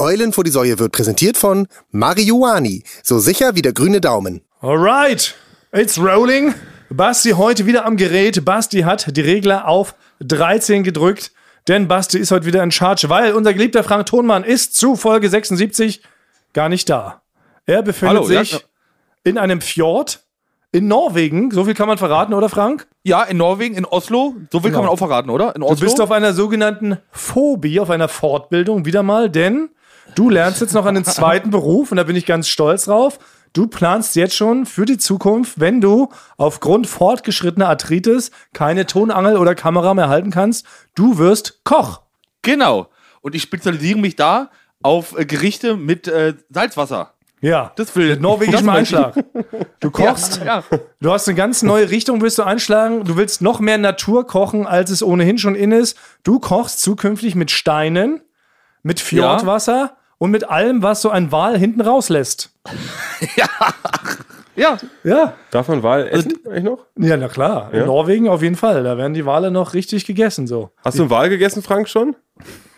Eulen vor die Säue wird präsentiert von Marihuani. So sicher wie der grüne Daumen. Alright, it's rolling. Basti heute wieder am Gerät. Basti hat die Regler auf 13 gedrückt, denn Basti ist heute wieder in Charge, weil unser geliebter Frank Thonmann ist zu Folge 76 gar nicht da. Er befindet Hallo, sich ja. in einem Fjord in Norwegen. So viel kann man verraten, oder Frank? Ja, in Norwegen, in Oslo. So viel Genau. kann man auch verraten, oder? In Oslo. Du bist auf einer sogenannten Phobie, auf einer Fortbildung wieder mal, denn du lernst jetzt noch einen zweiten Beruf und da bin ich ganz stolz drauf. Du planst jetzt schon für die Zukunft, wenn du aufgrund fortgeschrittener Arthritis keine Tonangel oder Kamera mehr halten kannst, du wirst Koch. genau. Und ich spezialisiere mich da auf äh, Gerichte mit äh, Salzwasser. Ja, Das will mit norwegischem. Einschlag. Du kochst, Ja, du hast eine ganz neue Richtung, willst du einschlagen. Du willst noch mehr Natur kochen, als es ohnehin schon in ist. Du kochst zukünftig mit Steinen, mit Fjordwasser und mit allem, was so ein Wal hinten rauslässt. ja. Ja, Darf man Wal essen eigentlich noch? ja, na klar. In Ja? Norwegen auf jeden Fall. Da werden die Wale noch richtig gegessen, so. Hast du einen Wal gegessen, Frank, schon?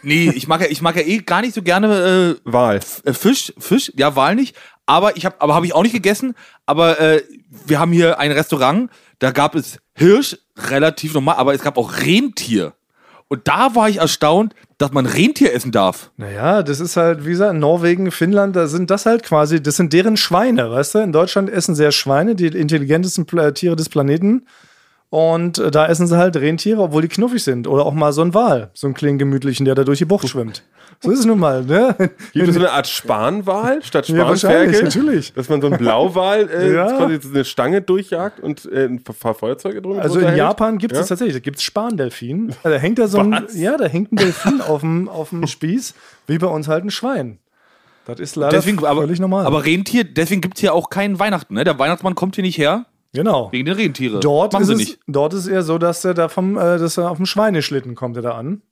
Nee, ich mag ja, ich mag ja eh gar nicht so gerne Wal. äh, Fisch. Fisch, ja, Wal nicht. Aber ich habe, aber habe ich auch nicht gegessen. Aber äh, wir haben hier ein Restaurant, da gab es Hirsch, relativ normal, aber es gab auch Rentier. Und da war ich erstaunt, dass man Rentier essen darf. Naja, das ist halt, wie gesagt, in Norwegen, Finnland, da sind das halt quasi, das sind deren Schweine, weißt du? In Deutschland essen ja Schweine, die intelligentesten Tiere des Planeten. Und äh, da essen sie halt Rentiere, obwohl die knuffig sind. Oder auch mal so ein Wal, so einen kleinen gemütlichen, der da durch die Bucht schwimmt. So ist es nun mal, ne? Gibt es so eine Art Spanwal statt Ja, wahrscheinlich, Spanferkel? natürlich. Dass man so einen Blauwal äh, Ja. quasi so eine Stange durchjagt und äh, ein paar Feuerzeuge drunter Also in hält? Japan gibt es Ja? das tatsächlich. Da gibt es Spandelfin. Da hängt da so ein, Was? ja, da hängt ein Delfin auf dem, auf dem Spieß, wie bei uns halt ein Schwein. Das ist leider Deswegen, aber, völlig normal. aber Rentier, deswegen gibt es hier auch keinen Weihnachten. Ne? Der Weihnachtsmann kommt hier nicht her, genau. wegen den Rentiere. Dort Machen ist, sie es, nicht. dort ist es eher so, dass er da vom, äh, dass er auf dem Schweineschlitten kommt er da an.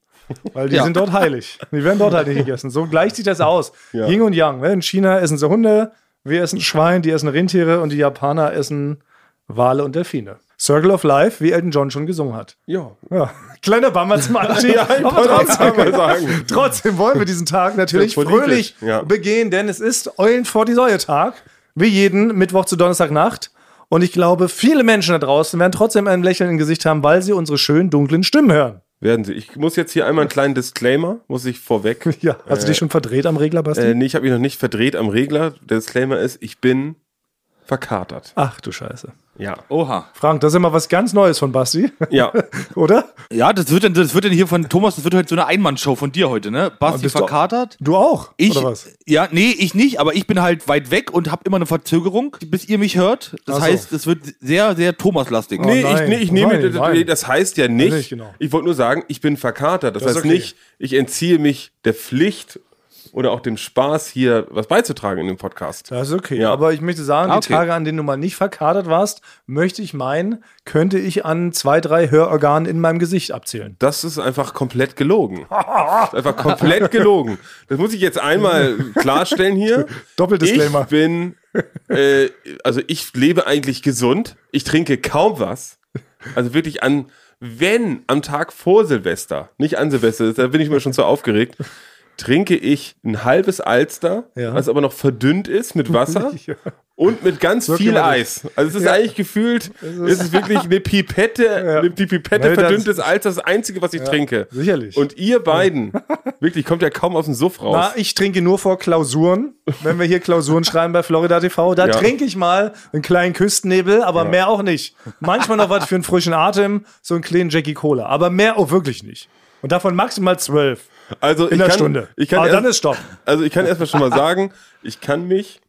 Weil die Ja. sind dort heilig. Die werden dort halt nicht gegessen. So gleicht sich das aus. Ja. Yin und Yang. Ne? In China essen sie Hunde, wir essen Schwein, die essen Rentiere und die Japaner essen Wale und Delfine. Circle of Life, wie Elton John schon gesungen hat. Ja. Ja. Kleiner Bammer zum Anstieg. Ja, trotzdem, sagen. trotzdem wollen wir diesen Tag natürlich fröhlich ja. begehen, denn es ist Eulen vor die Säue Tag. Wie jeden Mittwoch zu Donnerstagnacht. Und ich glaube, viele Menschen da draußen werden trotzdem ein Lächeln im Gesicht haben, weil sie unsere schönen dunklen Stimmen hören. Werden sie. Ich muss jetzt hier einmal einen kleinen Disclaimer, muss ich vorweg. Ja, hast du dich schon verdreht am Regler, Basti? Äh, nee, ich habe mich noch nicht verdreht am Regler. Der Disclaimer ist, ich bin verkatert. Ach du Scheiße. Ja. Oha. Frank, das ist immer was ganz Neues von Basti, Ja. oder? Ja, das wird, dann, das wird dann hier von Thomas, das wird heute so eine Einmannshow von dir heute, ne? Basti verkatert. Du auch, Ich, oder was? ja, nee, ich nicht, aber ich bin halt weit weg und habe immer eine Verzögerung, bis ihr mich hört. Das so. heißt, es wird sehr, sehr Thomas-lastig. Nee, nein. ich, nee, ich nehme, Nein, das, nein. das heißt ja nicht, nicht, genau. ich wollte nur sagen, ich bin verkatert. Das, Das heißt okay. nicht, ich entziehe mich der Pflicht oder auch dem Spaß, hier was beizutragen in dem Podcast. Das ist okay. Ja. Aber ich möchte sagen, Ah, die okay. Tage, an denen du mal nicht verkadert warst, möchte ich meinen, könnte ich an zwei, drei Hörorganen in meinem Gesicht abzählen. Das ist einfach komplett gelogen. Das ist einfach komplett gelogen. Das muss ich jetzt einmal klarstellen hier. Doppeltdisclaimer. Ich bin, äh, also ich lebe eigentlich gesund. Ich trinke kaum was. Also wirklich an, wenn am Tag vor Silvester, nicht an Silvester, da bin ich mir schon zu aufgeregt, trinke ich ein halbes Alster, Ja. was aber noch verdünnt ist mit Wasser Ja. und mit ganz Wirklich viel Eis. Also es ist eigentlich gefühlt, es ist wirklich eine Pipette, eine, die Pipette verdünntes Alster, das einzige, was ich trinke. sicherlich. Und ihr beiden, wirklich, kommt ja kaum aus dem Suff raus. Na, ich trinke nur vor Klausuren. Wenn wir hier Klausuren schreiben bei Florida TV, da Ja. trinke ich mal einen kleinen Küstennebel, aber mehr auch nicht. Manchmal noch was für einen frischen Atem, so einen kleinen Jackie Cola, aber mehr auch wirklich nicht. Und davon maximal zwölf also in ich der kann, Stunde. Ich kann aber erst, dann ist Stopp. also ich kann erstmal schon mal sagen, ich kann mich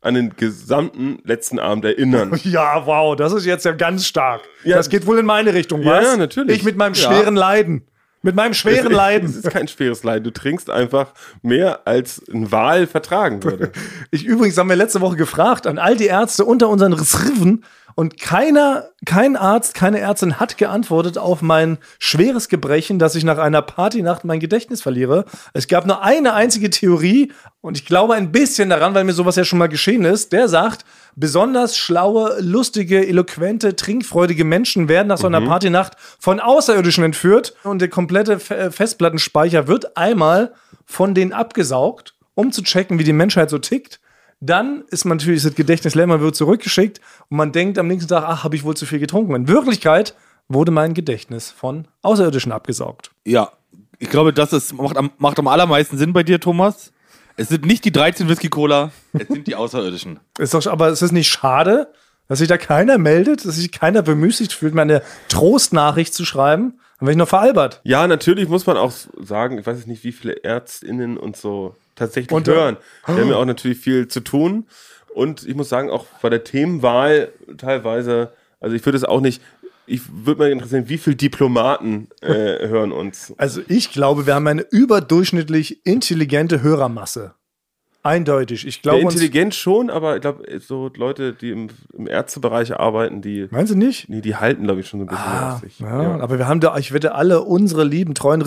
an den gesamten letzten Abend erinnern. Ja, wow, das ist jetzt ja ganz stark. Ja. das geht wohl in meine Richtung, Ja, was? ja, natürlich. Ich mit meinem Ja. schweren Leiden. Mit meinem schweren Es Leiden. ist kein schweres Leiden. Du trinkst einfach mehr, als ein Wal vertragen würde. Ich übrigens haben wir letzte Woche gefragt an all die Ärzte unter unseren Reserven und keiner, kein Arzt, keine Ärztin hat geantwortet auf mein schweres Gebrechen, dass ich nach einer Partynacht mein Gedächtnis verliere. Es gab nur eine einzige Theorie und ich glaube ein bisschen daran, weil mir sowas ja schon mal geschehen ist. Der sagt, besonders schlaue, lustige, eloquente, trinkfreudige Menschen werden nach so einer Partynacht von Außerirdischen entführt und der komplette Fe- Festplattenspeicher wird einmal von denen abgesaugt um zu checken, wie die Menschheit so tickt. Dann ist man natürlich das Gedächtnis leer, man wird zurückgeschickt und man denkt am nächsten Tag, ach, habe ich wohl zu viel getrunken. In Wirklichkeit wurde mein Gedächtnis von Außerirdischen abgesaugt. Ja, ich glaube, das ist, macht, am, macht am allermeisten Sinn bei dir, Thomas. Es sind nicht die 13 Whisky Cola, es sind die Außerirdischen. Ist doch, aber ist es nicht schade, dass sich da keiner meldet, dass sich keiner bemüßigt fühlt, mir eine Trostnachricht zu schreiben? Dann werde ich noch veralbert. Ja, natürlich muss man auch sagen, ich weiß nicht, wie viele ÄrztInnen und so tatsächlich Und, hören. Die haben ja auch natürlich viel zu tun. Und ich muss sagen, auch bei der Themenwahl teilweise, also ich würde es auch nicht, ich würde mal interessieren, wie viele Diplomaten äh, hören uns. Also ich glaube, wir haben eine überdurchschnittlich intelligente Hörermasse. Eindeutig. Ich Ja, glaube, intelligent schon, aber ich glaube, so Leute, die im, im Ärztebereich arbeiten, die, meinst du nicht? nee, die halten, glaube ich, schon so ein bisschen Ah, auf sich. ja, aber wir haben da, ich wette, alle unsere lieben treuen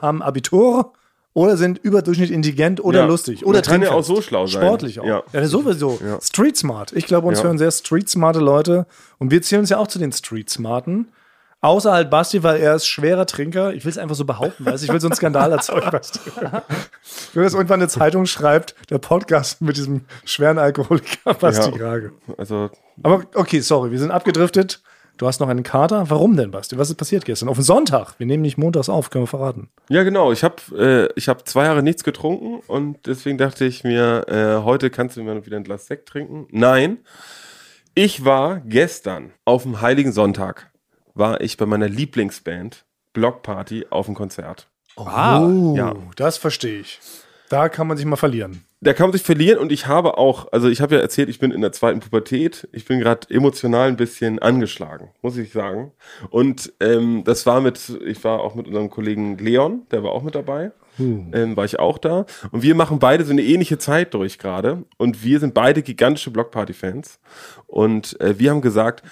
haben Abitur oder sind überdurchschnittlich intelligent oder Ja. lustig. Man Oder kann ja auch so schlau sein. Sportlich auch. Ja, Ja. sowieso. Ja. Street smart. Ich glaube, uns Ja. hören sehr street smarte Leute und wir zählen uns ja auch zu den street smarten. Außer halt Basti, weil er ist schwerer Trinker. Ich will es einfach so behaupten, weißt? Ich will so einen Skandal erzeugen, Basti. Will, dass irgendwann eine Zeitung schreibt, der Podcast mit diesem schweren Alkoholiker Basti Ja. Grage. Also, Aber okay, sorry, wir sind abgedriftet. Du hast noch einen Kater. Warum denn, Basti? Was ist passiert gestern? Auf den Sonntag. Wir nehmen nicht montags auf, können wir verraten. ja, genau. Ich habe äh, ich hab zwei Jahre nichts getrunken und deswegen dachte ich mir, äh, heute kannst du mir wieder ein Glas Sekt trinken. Nein, ich war gestern auf dem Heiligen Sonntag, war ich bei meiner Lieblingsband Block Party auf dem Konzert. Ah, oh, ja. das verstehe ich. Da kann man sich mal verlieren. Da kann man sich verlieren und ich habe auch, also ich habe ja erzählt, ich bin in der zweiten Pubertät. Ich bin gerade emotional ein bisschen angeschlagen, muss ich sagen. Und ähm, das war mit, ich war auch mit unserem Kollegen Leon, der war auch mit dabei. Ähm, war ich auch da. Und wir machen beide so eine ähnliche Zeit durch gerade. Und wir sind beide gigantische Blockparty-Fans. Und äh, wir haben gesagt,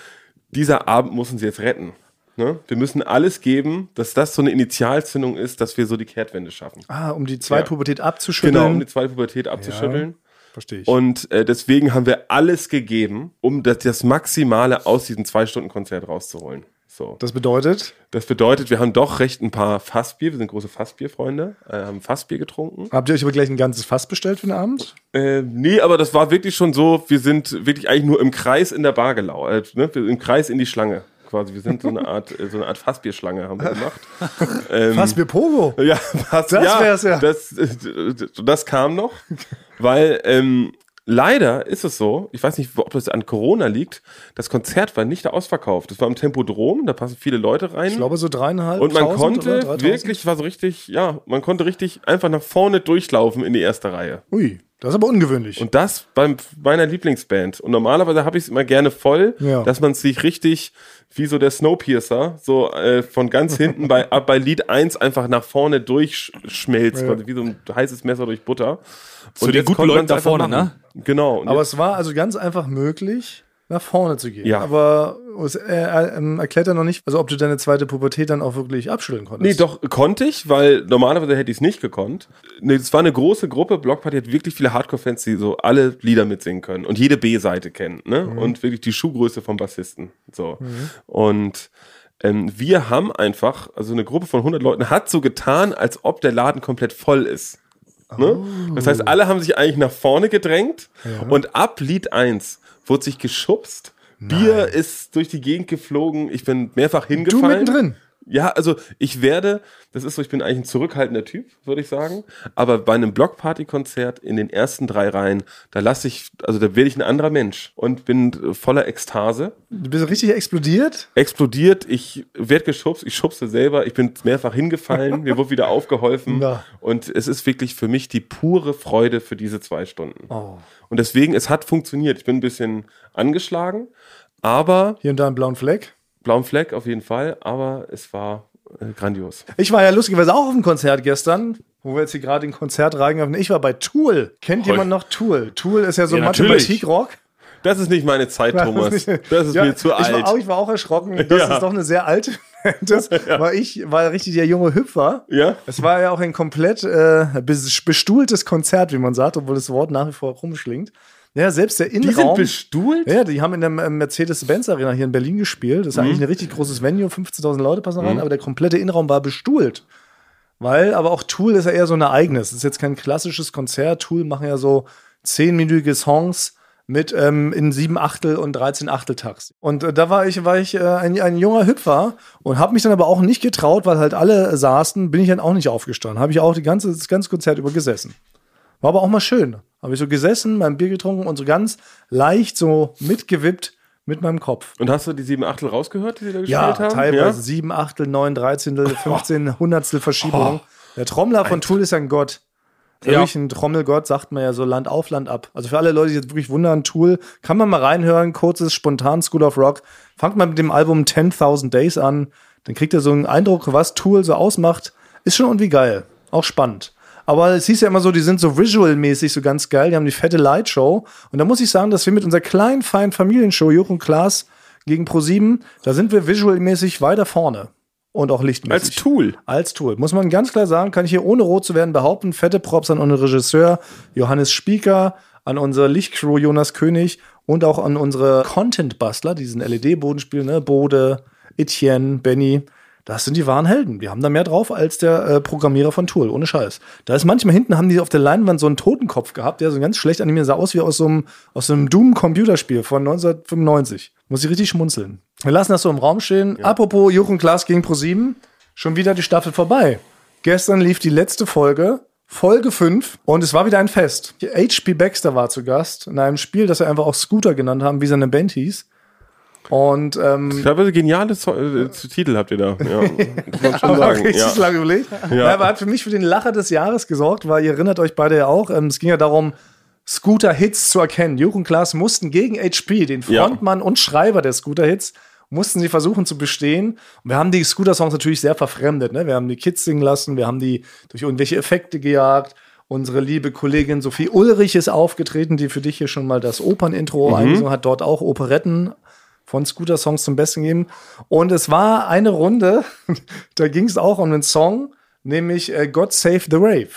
dieser Abend muss uns jetzt retten. Ne? Wir müssen alles geben, dass das so eine Initialzündung ist, dass wir so die Kehrtwende schaffen. Ah, um die Zweitpubertät abzuschütteln. Genau, um die zweite Pubertät abzuschütteln. Verstehe ich. Und äh, deswegen haben wir alles gegeben, um das, das Maximale aus diesem Zwei-Stunden-Konzert rauszuholen. So. das bedeutet, Das bedeutet, wir haben doch recht ein paar Fassbier, wir sind große Fassbierfreunde, äh, haben Fassbier getrunken. habt ihr euch aber gleich ein ganzes Fass bestellt für den Abend? Äh, nee, aber das war wirklich schon so, wir sind wirklich eigentlich nur im Kreis in der Bar gelaufen, äh, ne? Im Kreis in die Schlange quasi. Wir sind so eine Art, äh, so eine Art Fassbierschlange haben wir gemacht. ähm, Fassbier Pogo. Ja, was, Das ja, wär's ja. Das, äh, das kam noch, weil ähm, leider ist es so, ich weiß nicht, ob das an Corona liegt, das Konzert war nicht ausverkauft. Das war im Tempodrom, da passen viele Leute rein. Ich glaube so dreieinhalb. und man konnte oder 3000? wirklich, war so richtig, ja, man konnte richtig einfach nach vorne durchlaufen in die erste Reihe. Ui, das ist aber ungewöhnlich. Und das bei meiner Lieblingsband. Und normalerweise habe ich es immer gerne voll, Ja. dass man sich richtig, wie so der Snowpiercer, so äh, von ganz hinten bei, ab bei Lied 1 einfach nach vorne durchschmelzt, Ja. quasi wie so ein heißes Messer durch Butter. Zu den jetzt guten Leuten da vorne, machen. Genau. Und aber es war also ganz einfach möglich, nach vorne zu gehen. Ja. Aber es äh, äh, ähm, erklärt er noch nicht, also ob du deine zweite Pubertät dann auch wirklich abschütteln konntest. Nee, doch, konnte ich, weil normalerweise hätte ich es nicht gekonnt. Nee, es war eine große Gruppe. Blockparty hat wirklich viele Hardcore-Fans, die so alle Lieder mitsingen können und jede B-Seite kennen, ne? Und wirklich die Schuhgröße vom Bassisten. So. Und ähm, wir haben einfach, also eine Gruppe von 100 Leuten hat so getan, als ob der Laden komplett voll ist. Ne? Das heißt, alle haben sich eigentlich nach vorne gedrängt und ab Lied 1 wurde sich geschubst. Bier ist durch die Gegend geflogen. Ich bin mehrfach du hingefallen. mittendrin. Ja, also ich werde, das ist so, ich bin eigentlich ein zurückhaltender Typ, würde ich sagen. Aber bei einem Blockparty-Konzert in den ersten drei Reihen, da lasse ich, also da werde ich ein anderer Mensch und bin äh, voller Ekstase. Du bist richtig explodiert. Explodiert, ich werde geschubst, ich schubse selber, ich bin mehrfach hingefallen, mir wurde wieder aufgeholfen. Na. Und es ist wirklich für mich die pure Freude für diese zwei Stunden. Oh. Und deswegen, es hat funktioniert. Ich bin ein bisschen angeschlagen, aber Hier und da einen blauen Fleck. Blauen Fleck auf jeden Fall, aber es war äh, grandios. Ich war ja lustigerweise auch auf dem Konzert gestern, wo wir jetzt hier gerade den Konzert reingreifen. Ich war bei Tool. Kennt Heu. jemand noch Tool? Tool ist ja so Ja. Mathematik-Rock. Das ist nicht meine Zeit, Thomas. Das Das ist Ja, mir zu ich alt. War auch, ich war auch erschrocken, dass Ja. es doch eine sehr alte ist, weil ich war richtig der junge Hüpfer. Ja? Es war ja auch ein komplett äh, bes- bestuhltes Konzert, wie man sagt, obwohl das Wort nach wie vor rumschlingt. Ja, selbst der Die sind Innenraum. bestuhlt? ja, die haben in der ähm, Mercedes-Benz Arena hier in Berlin gespielt. Das ist Mhm. eigentlich ein richtig großes Venue, 15.000 Leute passen rein, aber der komplette Innenraum war bestuhlt. Weil, aber auch Tool ist ja eher so ein Ereignis. Es ist jetzt kein klassisches Konzert. Tool machen ja so zehnminütige Songs mit ähm, in sieben Achtel und 13 Achteltakt. Und äh, da war ich, war ich äh, ein, ein junger Hüpfer und habe mich dann aber auch nicht getraut, weil halt alle saßen, bin ich dann auch nicht aufgestanden. Habe ich auch die ganze, das ganze Konzert über gesessen. War aber auch mal schön. Habe ich so gesessen, mein Bier getrunken und so ganz leicht so mitgewippt mit meinem Kopf. Und hast du die sieben Achtel rausgehört, die sie da gespielt Ja, haben? teilweise sieben Achtel, neun Dreizehntel, 15 Hundertstel Verschiebung. Der Trommler von Tool ist ein Gott. Ja. mich ein Trommelgott, sagt man ja so Land auf, Land ab. Also für alle Leute, die jetzt wirklich wundern, Tool, kann man mal reinhören, kurzes, spontan School of Rock. Fangt mal mit dem Album 10.000 Days an, dann kriegt ihr so einen Eindruck, was Tool so ausmacht. Ist schon irgendwie geil, auch spannend. Aber es hieß ja immer so, die sind so visual-mäßig so ganz geil, die haben die fette Lightshow. Und da muss ich sagen, dass wir mit unserer kleinen, feinen Familienshow, Jochen Klaas gegen Pro7, da sind wir visual-mäßig weiter vorne. Und auch lichtmäßig. Als Tool. Als Tool. Muss man ganz klar sagen, kann ich hier ohne rot zu werden behaupten, fette Props an unseren Regisseur Johannes Spieker, an unsere Lichtcrew Jonas König und auch an unsere Content-Bastler, die diesen LED-Bodenspiel, ne? Bode, Etienne, Benny. Das sind die wahren Helden. Die haben da mehr drauf als der äh, Programmierer von Tool, ohne Scheiß. Da ist manchmal hinten, haben die auf der Leinwand so einen Totenkopf gehabt, der so ganz schlecht animiert sah aus wie aus so einem, aus so einem Doom-Computerspiel von 1995. Muss ich richtig schmunzeln. Wir lassen das so im Raum stehen. Apropos Jochen Klaas gegen Pro7, schon wieder die Staffel vorbei. Gestern lief die letzte Folge, Folge 5, und es war wieder ein Fest. H.P. Baxter war zu Gast in einem Spiel, das wir einfach auch Scooter genannt haben, wie seine Band hieß. Und ähm, Ich glaube, geniale so äh, Titel habt ihr da. Ja, man schon sagen. richtig Ja. lange überlegt. Ja. aber hat für mich für den Lacher des Jahres gesorgt, weil ihr erinnert euch beide ja auch. Ähm, es ging ja darum, Scooter-Hits zu erkennen. Jürgen Klaas mussten gegen HP, den Ja. Frontmann und Schreiber der Scooter-Hits, mussten sie versuchen zu bestehen. Und wir haben die Scooter-Songs natürlich sehr verfremdet. Ne? Wir haben die Kids singen lassen, wir haben die durch irgendwelche Effekte gejagt. Unsere liebe Kollegin Sophie Ulrich ist aufgetreten, die für dich hier schon mal das Opernintro eingesungen hat, dort auch Operetten von Scooter-Songs zum Besten gegeben. Und es war eine Runde, da ging es auch um einen Song, nämlich äh, God Save the Rave.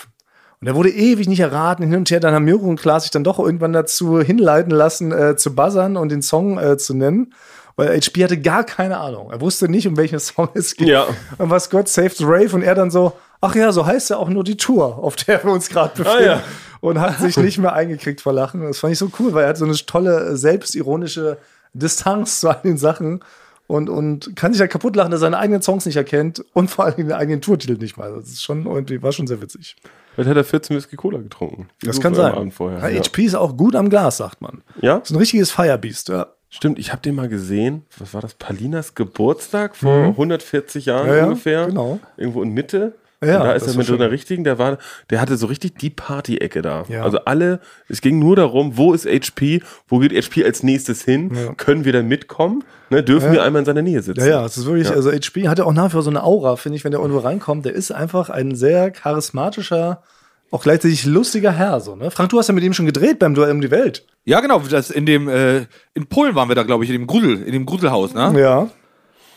Und der wurde ewig nicht erraten, hin und her. Dann haben Jürgen und Klaas sich dann doch irgendwann dazu hinleiten lassen, äh, zu buzzern und den Song äh, zu nennen. Weil HP hatte gar keine Ahnung. Er wusste nicht, um welchen Song es geht. Ja. Und was God Save the Rave. Und er dann so, ach ja, so heißt ja auch nur die Tour, auf der wir uns gerade befinden. ja. Und hat sich nicht mehr eingekriegt vor Lachen. Das fand ich so cool, weil er hat so eine tolle, selbstironische Distanz zu all den Sachen. Und, und kann sich ja kaputt lachen, dass er seine eigenen Songs nicht erkennt und vor allem den eigenen Tourtitel nicht mal. Das ist schon irgendwie, war schon sehr witzig. Vielleicht hat er 14 Whisky Cola getrunken. Das kann sein. Ja, Ja. HP ist auch gut am Glas, sagt man. ja? Ist ein richtiges Firebeast, ja. Stimmt, ich habe den mal gesehen. Was war das? Palinas Geburtstag vor 140 Jahren Mhm. Ja, ja, ungefähr. genau. Irgendwo in Mitte. Ja, und da das ist er mit so einer richtigen, der war, der hatte so richtig die Party-Ecke da. Ja. Also alle, es ging nur darum, wo ist HP, wo geht HP als nächstes hin? Können wir da mitkommen? Ne, dürfen wir einmal in seiner Nähe sitzen? Ja, ja, es ist wirklich, also HP hat ja auch nach wie vor so eine Aura, finde ich, wenn der irgendwo reinkommt. Der ist einfach ein sehr charismatischer, auch gleichzeitig lustiger Herr, so, ne? Frank, du hast ja mit ihm schon gedreht beim Duell um die Welt. Ja, genau. Das in dem, äh, in Polen waren wir da, glaube ich, in dem Grusel, in dem Gruselhaus, ne? Ja.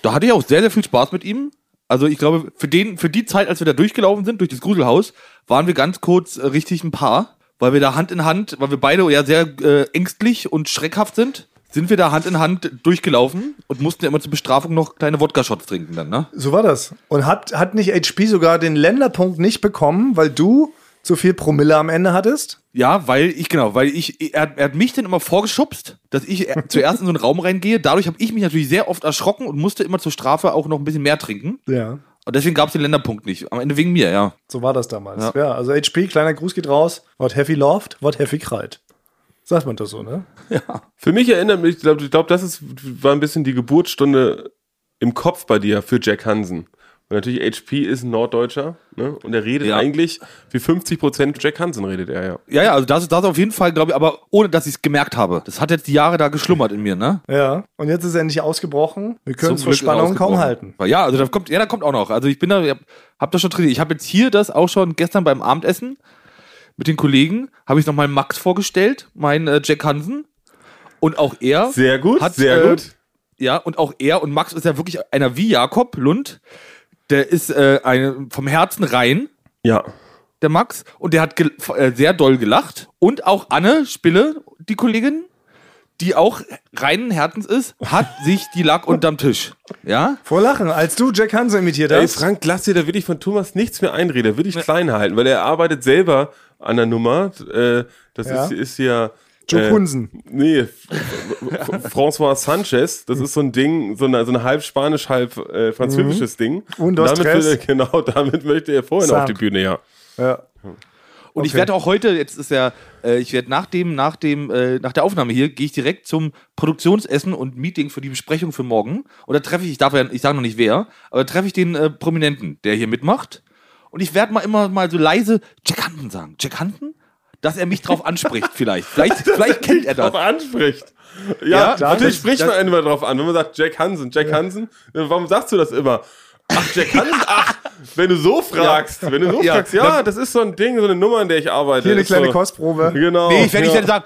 Da hatte ich auch sehr, sehr viel Spaß mit ihm. Also ich glaube, für den, für die Zeit, als wir da durchgelaufen sind, durch das Gruselhaus, waren wir ganz kurz äh, richtig ein Paar, weil wir da Hand in Hand, weil wir beide ja sehr äh, ängstlich und schreckhaft sind, sind wir da Hand in Hand durchgelaufen und mussten ja immer zur Bestrafung noch kleine Wodka-Shots trinken dann, ne? So war das. Und hat, hat nicht HP sogar den Länderpunkt nicht bekommen, weil du zu viel Promille am Ende hattest? Ja, weil ich, genau, weil ich, er, er hat mich dann immer vorgeschubst, dass ich äh, zuerst in so einen Raum reingehe. Dadurch habe ich mich natürlich sehr oft erschrocken und musste immer zur Strafe auch noch ein bisschen mehr trinken. Ja. Und deswegen gab es den Länderpunkt nicht. Am Ende wegen mir, ja. So war das damals. Ja, Ja. also HP, kleiner Gruß geht raus. What heavy loved, what heavy cried. Sagt man das so, ne? Für mich erinnert mich, ich glaube, ich glaub, das ist, war ein bisschen die Geburtsstunde im Kopf bei dir für Jack Hansen. Und natürlich HP ist ein Norddeutscher, ne? Und er redet Ja. eigentlich, wie 50 Prozent Jack Hansen redet er, ja. Ja, ja, also das ist das auf jeden Fall, glaube ich, aber ohne dass ich es gemerkt habe. Das hat jetzt die Jahre da geschlummert in mir, ne? Ja. Und jetzt ist er endlich ausgebrochen. Wir können es Glück Spannung kaum halten. Ja, also da kommt, ja, da kommt auch noch. Also ich bin da, hab, hab das schon trainiert. Ich habe jetzt hier das auch schon gestern beim Abendessen mit den Kollegen, habe ich nochmal Max vorgestellt, mein äh, Jack Hansen. Und auch er. Sehr gut, Hat, sehr äh, gut. Ja, und auch er und Max ist ja wirklich einer wie Jakob Lund. Der ist äh, eine, vom Herzen rein, Ja. der Max. Und der hat äh, sehr doll gelacht. Und auch Anne Spille, die Kollegin, die auch reinen Herzens ist, hat sich die Lack unterm Tisch. Ja? Vor Lachen, als du Jack Hansen imitiert Ey, hast. Frank, lass dir, da will ich von Thomas nichts mehr einreden. Da will ich klein halten, weil er arbeitet selber an der Nummer. Äh, das Ja. ist, ist ja. Joe äh. Nee, François Sanchez, das ist so ein Ding, so eine, so eine halb spanisch, halb äh, französisches Ding. Un, dos, damit will er, genau, damit möchte er vorhin auf Sank. die Bühne, ja. Ja. Und ich Okay. werde auch heute, jetzt ist ja, äh, ich werde nach dem, nach dem, äh, nach der Aufnahme hier, gehe ich direkt zum Produktionsessen und Meeting für die Besprechung für morgen. Und da treffe ich, ich darf ja, ich sage noch nicht wer, aber treffe ich den äh, Prominenten, der hier mitmacht. Und ich werde mal immer mal so leise Jack Hansen sagen. Jack Hansen? Dass er mich drauf anspricht, vielleicht. Vielleicht, vielleicht kennt er das. Drauf anspricht. Ja, Ja, natürlich das- spricht man einen immer drauf an. Wenn man sagt Jack Hansen, Jack Hansen, äh, warum sagst du das immer? Ach, Jack Hansen, ach, wenn du so fragst, wenn du so Ja. fragst, ja, das ist so ein Ding, so eine Nummer, an der ich arbeite. Hier eine Ist kleine so, Kostprobe. Genau. Nee, ich werde ja. nicht dann sagen,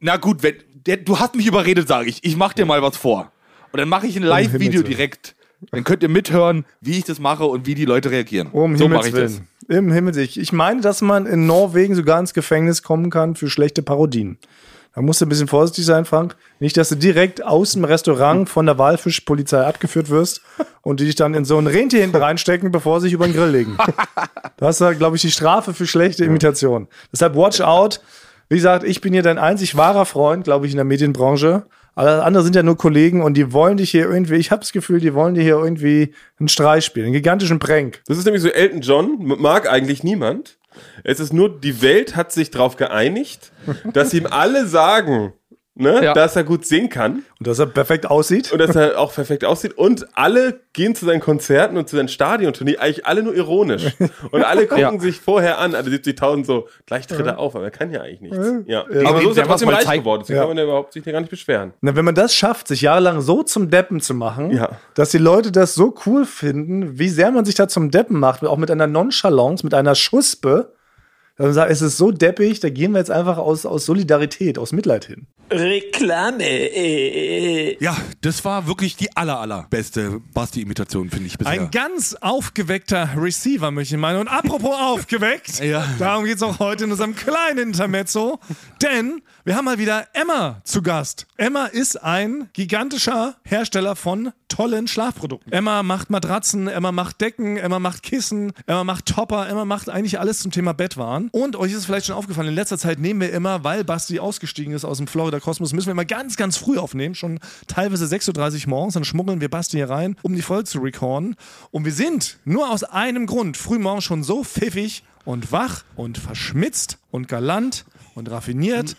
na gut, wenn, der, du hast mich überredet, sage ich. Ich mache dir mal was vor. Und dann mache ich ein Live-Video Willen. direkt. Dann könnt ihr mithören, wie ich das mache und wie die Leute reagieren. Um so mache ich das. Im Himmel. Ich, ich meine, dass man in Norwegen sogar ins Gefängnis kommen kann für schlechte Parodien. Da musst du ein bisschen vorsichtig sein, Frank. Nicht, dass du direkt aus dem Restaurant von der Walfischpolizei abgeführt wirst und die dich dann in so ein Rentier hinten reinstecken, bevor sie sich über den Grill legen. Das ist, glaube ich, die Strafe für schlechte Imitation. Deshalb watch out. Wie gesagt, ich bin hier dein einzig wahrer Freund, glaube ich, in der Medienbranche. Alle andere sind ja nur Kollegen und die wollen dich hier irgendwie, ich habe das Gefühl, die wollen dir hier irgendwie einen Streich spielen, einen gigantischen Prank. Das ist nämlich so Elton John, mag eigentlich niemand. Es ist nur, die Welt hat sich darauf geeinigt, dass ihm alle sagen, ne, Ja. dass er gut singen kann Und dass er perfekt aussieht. und dass er auch perfekt aussieht. Und alle gehen zu seinen Konzerten und zu seinen Stadiontourneen, eigentlich alle nur ironisch. Und alle gucken Ja. sich vorher an, alle 70.000 so, gleich tritt er auf, aber er kann ja eigentlich nichts. Ja. Aber so ist er trotzdem mal reich Zeit- geworden, deswegen Ja. kann man ja überhaupt sich ja gar nicht beschweren. Na, wenn man das schafft, sich jahrelang so zum Deppen zu machen, Ja. dass die Leute das so cool finden, wie sehr man sich da zum Deppen macht, auch mit einer Nonchalance, mit einer Schuspe, man sagt, es ist so deppig, da gehen wir jetzt einfach aus, aus Solidarität, aus Mitleid hin. Reklame. Äh, Ja, das war wirklich die aller, allerbeste Basti-Imitation, finde ich bisher. Ein ganz aufgeweckter Receiver, möchte ich meinen. Und apropos aufgeweckt, Ja. darum geht es auch heute in unserem kleinen Intermezzo. Denn wir haben mal wieder Emma zu Gast. Emma ist ein gigantischer Hersteller von tollen Schlafprodukten. Emma macht Matratzen, Emma macht Decken, Emma macht Kissen, Emma macht Topper, Emma macht eigentlich alles zum Thema Bettwaren. Und euch ist es vielleicht schon aufgefallen, in letzter Zeit nehmen wir immer, weil Basti ausgestiegen ist aus dem Florida Kosmos, müssen wir immer ganz, ganz früh aufnehmen, schon teilweise 6.30 Uhr morgens, dann schmuggeln wir Basti hier rein, um die Folge zu recorden. Und wir sind nur aus einem Grund frühmorgens schon so pfiffig und wach und verschmitzt und galant und raffiniert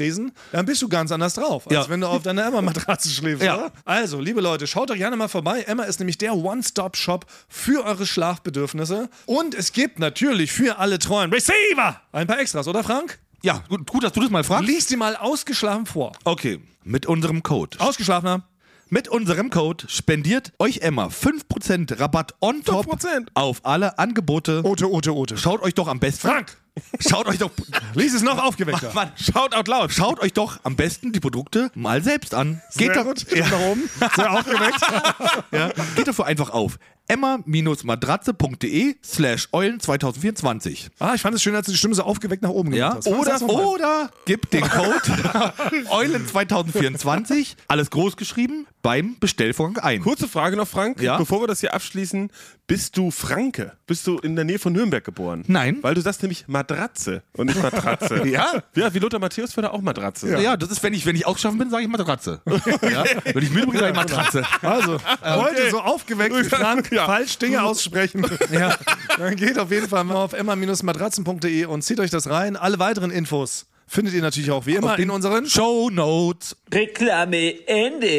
Tresen, dann bist du ganz anders drauf, als Ja. wenn du auf deiner Emma-Matratze schläfst. Ja. Oder? Also, liebe Leute, schaut doch gerne mal vorbei. Emma ist nämlich der One-Stop-Shop für eure Schlafbedürfnisse. Und es gibt natürlich für alle treuen Receiver ein paar Extras, oder Frank? ja, gut, gut, dass du das mal fragst. Lies die mal ausgeschlafen vor. Okay, mit unserem Code. Ausgeschlafener. Mit unserem Code spendiert euch Emma 5% Rabatt on top 5%. auf alle Angebote. Ote, Ote, Ote. Schaut euch doch am besten. Frank, Schaut euch doch. lies es noch aufgeweckter. Mann, schaut out loud. Schaut euch doch am besten die Produkte mal selbst an. Geht Sehr doch, gut. Nach oben. Sehr aufgeweckt. ja, geht dafür einfach auf emma-matratze.de slash eulen 2024. Ah, ich fand es schön, als du die Stimme so aufgeweckt nach oben Ja, gemacht hast. oder, oder gibt den Code Eulen 2024, alles groß geschrieben, beim Bestellvorgang ein. Kurze Frage noch, Frank, Ja? bevor wir das hier abschließen. Bist du Franke? Bist du in der Nähe von Nürnberg geboren? Nein. Weil du sagst nämlich Matratze und nicht Matratze. Ja. Ja, wie Lothar Matthäus würde auch Matratze. Ja. das ist, wenn ich, wenn ich ausgeschaffen bin, sage ich Matratze. ja? Wenn ich müde bin, sage ich Matratze. Also, heute so aufgeweckt wie Frank Ja. falsch Dinge aussprechen. ja. Dann geht auf jeden Fall mal auf emma-matratzen.de und zieht euch das rein. Alle weiteren Infos findet ihr natürlich auch wie immer in unseren Show Notes. Reklame Ende.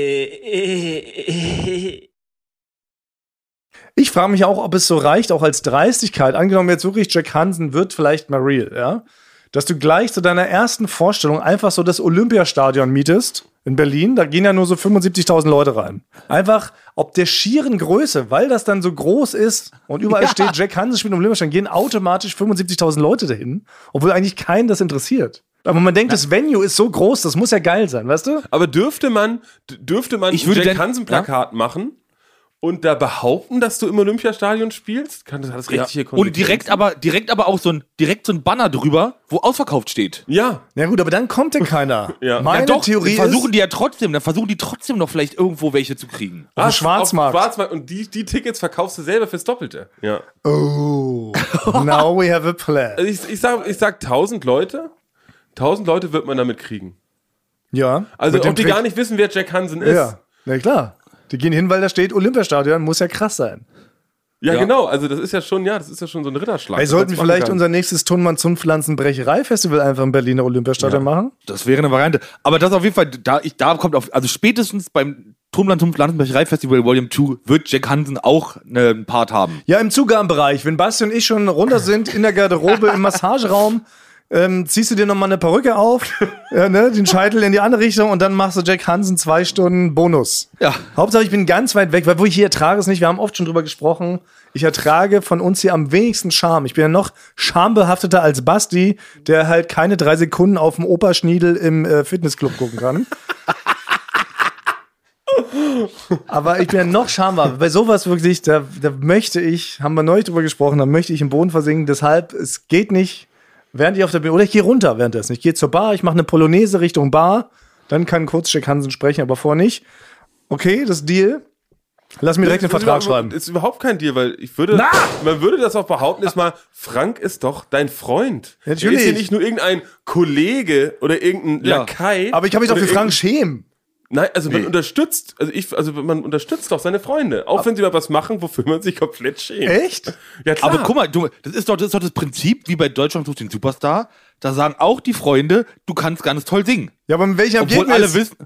Ich frage mich auch, ob es so reicht, auch als Dreistigkeit. Angenommen jetzt wirklich Jack Hansen wird vielleicht mal real, ja? Dass du gleich zu deiner ersten Vorstellung einfach so das Olympiastadion mietest, in Berlin, da gehen ja nur so 75.000 Leute rein. Einfach, ob der schieren Größe, weil das dann so groß ist und überall steht, Jack Hansen spielt um Olympiastein, gehen automatisch 75.000 Leute dahin, obwohl eigentlich keinen das interessiert. Aber man denkt, das Venue ist so groß, das muss ja geil sein, weißt du? Aber dürfte man, dürfte man Ich würde Jack Hansen Plakat machen und da behaupten, dass du im Olympiastadion spielst? Kann das, hat das Ja. rechtliche Und direkt aber, direkt aber auch so ein, direkt so ein Banner drüber, wo ausverkauft steht. Ja. Ja gut, aber dann kommt ja keiner. Ja. Meine ja doch, Theorie versuchen ist, die ja trotzdem, dann versuchen die trotzdem noch vielleicht irgendwo welche zu kriegen. Auf dem Schwarzmarkt. Auf Schwarzmarkt. Und die, die Tickets verkaufst du selber fürs Doppelte. Ja. oh, now we have a plan. Also ich, ich sag, ich sag 1000 Leute. 1000 Leute wird man damit kriegen. Ja. Also ob die Trick- gar nicht wissen, wer Jack Hansen ist. Ja, na klar. Die gehen hin, weil da steht Olympiastadion, muss ja krass sein. Ja, Ja. genau. Also das ist ja schon, ja, das ist ja schon so ein Ritterschlag. Ey, sollten wir man vielleicht kann. unser nächstes Tonmann Zunpflanzenbrecherei-Festival einfach im Berliner Olympiastadion machen? Das wäre eine Variante. Aber das auf jeden Fall, da, ich, da kommt auf, also spätestens beim Turmland zum Pflanzenbecherei Festival Volume 2 wird Jack Hansen auch ne, einen Part haben. Ja, im Zugabenbereich. Wenn Basti und ich schon runter sind in der Garderobe im Massageraum, ähm, ziehst du dir nochmal eine Perücke auf, ja, ne, den Scheitel in die andere Richtung und dann machst du Jack Hansen zwei Stunden Bonus. Ja. Hauptsache, ich bin ganz weit weg, weil wo ich hier ertrage es nicht, wir haben oft schon drüber gesprochen, ich ertrage von uns hier am wenigsten Scham. Ich bin ja noch schambehafteter als Basti, der halt keine drei Sekunden auf dem Operschniedel im äh, Fitnessclub gucken kann. Aber ich bin ja noch schambar. Bei sowas wirklich, da, da möchte ich, haben wir neulich drüber gesprochen, da möchte ich im Boden versinken. Deshalb, es geht nicht, während ich auf der Bühne, oder ich gehe runter währenddessen. Ich gehe zur Bar, ich mache eine Polonaise Richtung Bar, dann kann kurz Jack Hansen sprechen, aber vorher nicht. Okay, das Deal. Lass mir direkt Das ist Vertrag schreiben. Ist überhaupt kein Deal, weil ich würde, Na! man würde das auch behaupten, ist mal, Frank ist doch dein Freund. Natürlich. Er ist hier nicht nur irgendein Kollege oder irgendein Ja. Lakai. Aber ich kann mich doch für Frank schämen. Nein, also man unterstützt, also ich, also man unterstützt doch seine Freunde. Auch wenn sie mal was machen, wofür man sich komplett schämt. Echt? Ja, klar. Aber guck mal, du, das, ist doch, das ist doch das Prinzip, wie bei Deutschland sucht den Superstar. Da sagen auch die Freunde, du kannst ganz toll singen. Ja, aber mit welchem Obwohl alle wissen,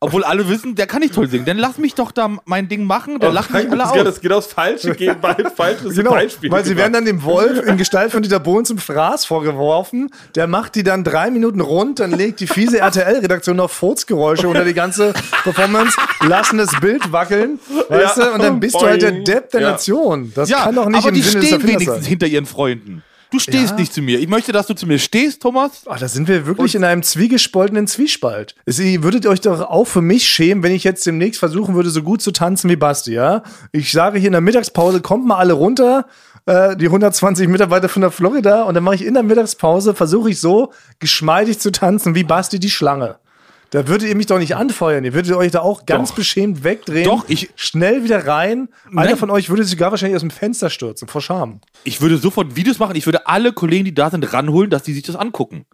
obwohl alle wissen, der kann nicht toll singen. Dann lass mich doch da mein Ding machen, dann lachen mich alle das, aus. geht, das geht aufs falsche, geht bei falsches Genau, Beispiel. weil sie werden dann dem Wolf in Gestalt von Dieter Bohlen zum Fraß vorgeworfen. Der macht die dann drei Minuten rund, dann legt die fiese RTL-Redaktion noch Furzgeräusche unter die ganze Performance, lassen das Bild wackeln, weißt Ja. du, und dann bist du halt der Boing. Depp der Ja. Nation. Das ja, kann doch nicht aber im die Sinne stehen wenigstens sein. hinter ihren Freunden. Du stehst Ja. nicht zu mir. Ich möchte, dass du zu mir stehst, Thomas. Ah, da sind wir wirklich in einem zwiegespaltenen Zwiespalt. Es- Ihr würdet euch doch auch für mich schämen, wenn ich jetzt demnächst versuchen würde, so gut zu tanzen wie Basti, ja? Ich sage hier in der Mittagspause, kommt mal alle runter, äh, die 120 Mitarbeiter von der Florida, und dann mache ich in der Mittagspause, versuche ich so geschmeidig zu tanzen wie Basti die Schlange. Da würdet ihr mich doch nicht anfeuern. Ihr würdet euch da auch ganz beschämt wegdrehen. Doch, ich- Schnell wieder rein. Einer Nein. von euch würde sich sogar wahrscheinlich aus dem Fenster stürzen, vor Scham. Ich würde sofort Videos machen. Ich würde alle Kollegen, die da sind, ranholen, dass die sich das angucken.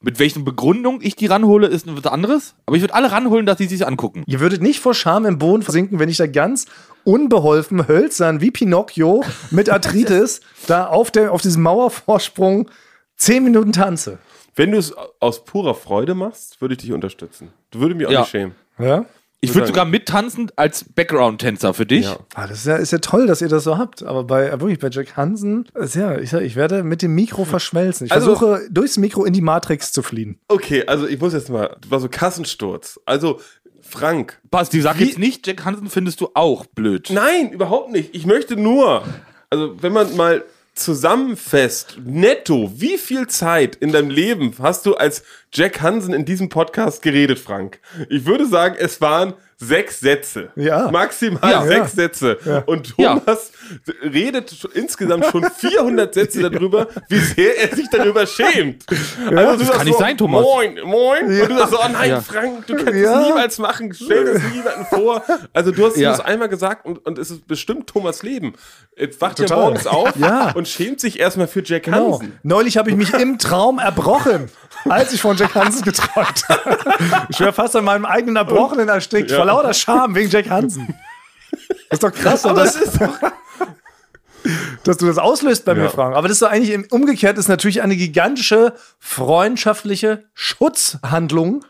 Mit welchen Begründung ich die ranhole, ist was anderes. Aber ich würde alle ranholen, dass die sich angucken. Ihr würdet nicht vor Scham im Boden versinken, wenn ich da ganz unbeholfen, hölzern, wie Pinocchio mit Arthritis da auf, der, auf diesem Mauervorsprung zehn Minuten tanze. Wenn du es aus purer Freude machst, würde ich dich unterstützen. Du würdest mich auch Ja. nicht schämen. Ja? Ich würde sogar mittanzen als Background-Tänzer für dich. Ja. Ah, das ist ja, ist ja toll, dass ihr das so habt. Aber bei, äh, wirklich bei Jack Hansen, ist ja, ich, sag, ich werde mit dem Mikro verschmelzen. Ich Also- versuche durchs Mikro in die Matrix zu fliehen. Okay, also ich muss jetzt mal, das war so Kassensturz. Also, Frank. Basti, sag Wie- jetzt nicht, Jack Hansen findest du auch blöd. Nein, überhaupt nicht. Ich möchte nur, also wenn man mal zusammenfasst, netto, wie viel Zeit in deinem Leben hast du als Jack Hansen in diesem Podcast geredet, Frank? Ich würde sagen, es waren sechs Sätze. Ja. Maximal Ja. sechs Sätze. Und Ja. Thomas redet insgesamt schon 400 Sätze darüber, wie sehr er sich darüber schämt. Also, du das kann nicht so, sein, Thomas. Moin, moin. Und du sagst so, oh nein, Ja. Frank, du kannst Ja. es niemals machen. Stell das niemandem vor. Also du hast Ja. es einmal gesagt und, und es ist bestimmt Thomas Leben. Jetzt wacht er morgens auf Ja. und schämt sich erstmal für Jack Genau. Hansen. Neulich habe ich mich im Traum erbrochen, als ich von Jack Hansen geträumt habe. Ich wäre fast an meinem eigenen Erbrochenen erstickt, vor lauter Scham wegen Jack Hansen. Das ist doch krass, Aber dass, es ist doch, dass du das auslöst bei mir, Ja. Frank. Aber das ist doch eigentlich umgekehrt ist natürlich eine gigantische freundschaftliche Schutzhandlung,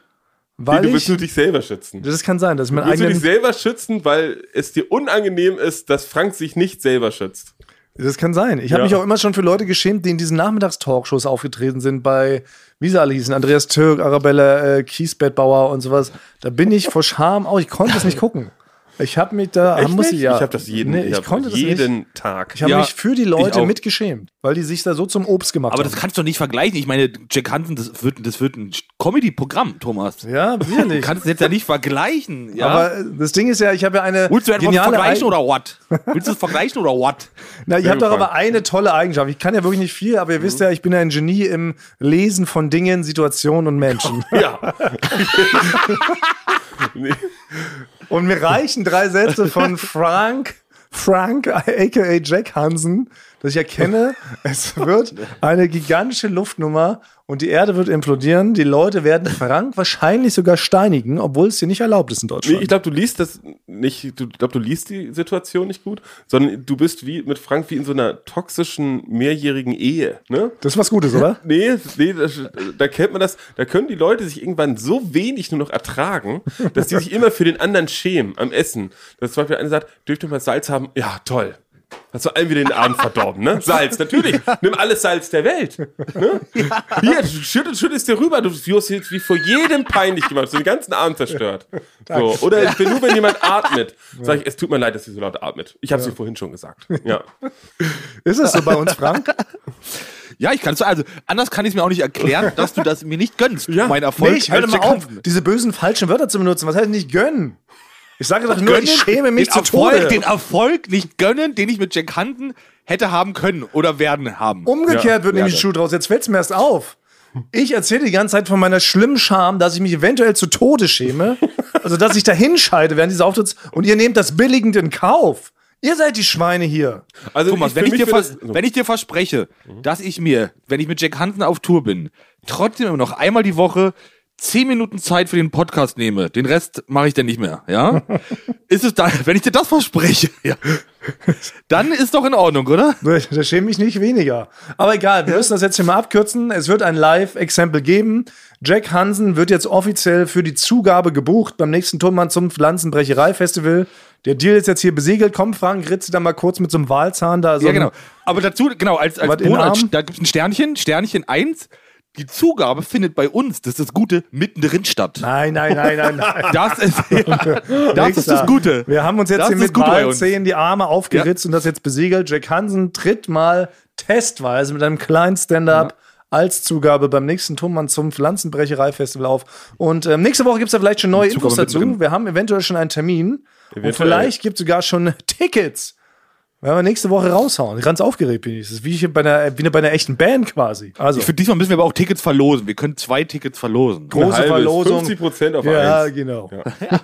weil du willst nur dich selber schützen. das kann sein, dass ich meinen Willst du dich eigenen selber schützen, weil es dir unangenehm ist, dass Frank sich nicht selber schützt? Das kann sein. Ich habe Ja. mich auch immer schon für Leute geschämt, die in diesen Nachmittagstalkshows aufgetreten sind, bei, wie sie alle hießen, Andreas Türk, Arabella äh, Kiesbettbauer und sowas. Da bin ich vor Scham auch, ich konnte es nicht gucken. Ich habe mich da, Echt muss nicht? ich ja. Ich habe das jeden, Nee, ich ich hab konnte das jeden nicht. Tag. Ich habe Ja, mich für die Leute mitgeschämt, weil die sich da so zum Obst gemacht Aber haben. das kannst du doch nicht vergleichen. Ich meine, Jack Hansen, das wird, das wird ein Comedy-Programm, Thomas. ja, Du sicherlich. kannst es jetzt ja nicht vergleichen. Ja? Aber äh, das Ding ist ja, ich habe ja eine Willst du etwas vergleichen oder what? Willst du es vergleichen oder what? Na, ich habe doch aber eine tolle Eigenschaft. Ich kann ja wirklich nicht viel, aber ihr wisst ja, ich bin ja ein Genie im Lesen von Dingen, Situationen und Menschen. Ja. Und mir reichen drei Sätze von Frank, Frank, aka Jack Hansen, dass ich erkenne, es wird eine gigantische Luftnummer und die Erde wird implodieren. Die Leute werden Frank wahrscheinlich sogar steinigen, obwohl es hier nicht erlaubt ist in Nee, Deutschland. ich glaube, du liest das nicht, du glaube, du liest die Situation nicht gut, sondern du bist wie mit Frank wie in so einer toxischen mehrjährigen Ehe, ne? das ist was Gutes, oder? Nee, nee das, da kennt man das, da können die Leute sich irgendwann so wenig nur noch ertragen, dass die sich immer für den anderen schämen am Essen. Dass zum Beispiel einer sagt, dürft ihr mal Salz haben? Ja, toll. Hast du allen wieder den Abend verdorben, ne? Salz, natürlich. Nimm alles Salz der Welt. Ne? Hier, schüttet, schüttest dir rüber. Du hast jetzt wie vor jedem peinlich gemacht. Du hast den ganzen Abend zerstört. So. Oder ich bin nur, wenn jemand atmet, sage ich, es tut mir leid, dass sie so laut atmet. Ich habe es dir vorhin schon gesagt. Ja. Ist es so bei uns, Frank? Ja, ich kann es, also anders kann ich es mir auch nicht erklären, dass du das mir nicht gönnst. Mein Erfolg. Nicht, hör doch als mal auf, diese bösen falschen Wörter zu benutzen. Was heißt nicht gönnen? Ich sage doch nur, ich Gönnen, schäme mich den zu Erfolg, Tode. Den Erfolg nicht gönnen, den ich mit Jack Hansen hätte haben können oder werden haben. Umgekehrt Ja, wird nämlich der Schuh draus. Jetzt fällt es mir erst auf. Ich erzähle die ganze Zeit von meiner schlimmen Scham, dass ich mich eventuell zu Tode schäme. Also, dass ich da hinscheide während dieses Auftritts und ihr nehmt das billigend in Kauf. Ihr seid die Schweine hier. Also Thomas, für wenn ich, dir das- wenn ich dir verspreche, dass ich mir, wenn ich mit Jack Hansen auf Tour bin, trotzdem immer noch einmal die Woche zehn Minuten Zeit für den Podcast nehme, den Rest mache ich dann nicht mehr, ja? ist es dann, wenn ich dir das verspreche, ja, dann ist doch in Ordnung, oder? Da schäme ich nicht weniger. Aber egal, wir müssen das jetzt hier mal abkürzen. Es wird ein Live-Exempel geben. Jack Hansen wird jetzt offiziell für die Zugabe gebucht beim nächsten Tonmann zum Pflanzenbrecherei-Festival. Der Deal ist jetzt hier besiegelt. Komm, Frank, ritze da mal kurz mit so einem Wahlzahn da. So Ja, genau. Aber dazu, genau, als, als Bonus, da gibt es ein Sternchen, Sternchen 1. Die Zugabe findet bei uns, das ist das Gute, mittendrin statt. Nein, nein, nein, nein, nein. Das ist, ja, das ist das Gute. Wir haben uns jetzt Das hier mit uns. Wahlzehen die Arme aufgeritzt und das jetzt besiegelt. Jack Hansen tritt mal testweise mit einem kleinen Stand-up als Zugabe beim nächsten Tonmann zum Pflanzenbrecherei-Festival auf. Und ähm, nächste Woche gibt es da vielleicht schon neue Infos dazu. Wir haben eventuell schon einen Termin. Und Eventuell. vielleicht gibt es sogar schon Tickets. Werden wir nächste Woche raushauen. Ganz aufgeregt bin ich. Das ist wie, hier bei einer, wie bei einer echten Band quasi. Also, Ich finde, diesmal müssen wir aber auch Tickets verlosen. Wir können zwei Tickets verlosen. große halbes, Verlosung. 50 Prozent auf Ja, eins. genau.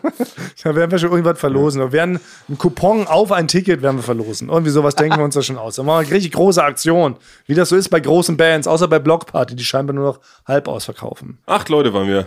da werden wir schon irgendwas verlosen. Wir werden einen Coupon auf ein Ticket werden wir verlosen. Irgendwie sowas denken wir uns da schon aus. Dann machen wir eine richtig große Aktion. Wie das so ist bei großen Bands, außer bei Blockparty, die scheinbar nur noch halb ausverkaufen. Acht Leute waren wir.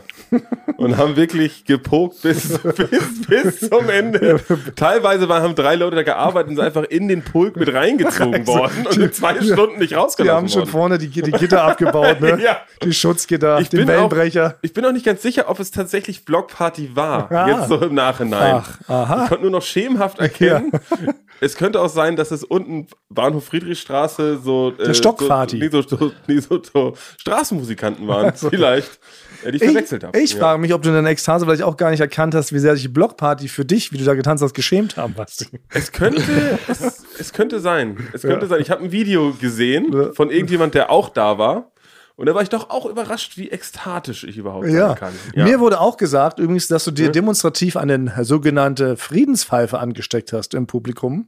Und haben wirklich gepokt bis, bis, bis zum Ende. Teilweise waren, haben drei Leute da gearbeitet und sind einfach in den Pulk mit reingezogen worden und in zwei Stunden nicht Die rausgelassen haben schon worden. vorne die, die Gitter abgebaut, ne? Ja. Die Schutzgitter, Ich den bin, auch, Wellenbrecher. ich bin auch nicht ganz sicher, ob es tatsächlich Blockparty war. Ah. Jetzt so im Nachhinein. Ach, aha. Ich konnte nur noch schemenhaft erkennen. Es könnte auch sein, dass es unten Bahnhof Friedrichstraße so. Äh, Stockparty. So, so, so, so, so Straßenmusikanten waren. Vielleicht. Äh, die ich verwechselt habe. Ich, ich frage mich, ob du in deiner Ekstase vielleicht auch gar nicht erkannt hast, wie sehr sich die Blockparty für dich, wie du da getanzt hast, geschämt haben, Basti. Es könnte, es, es könnte sein. Es könnte sein. Ich habe ein Video gesehen von irgendjemand, der auch da war. Und da war ich doch auch überrascht, wie ekstatisch ich überhaupt Ja. sein kann. Ja. Mir wurde auch gesagt, übrigens, dass du dir demonstrativ eine sogenannte Friedenspfeife angesteckt hast im Publikum,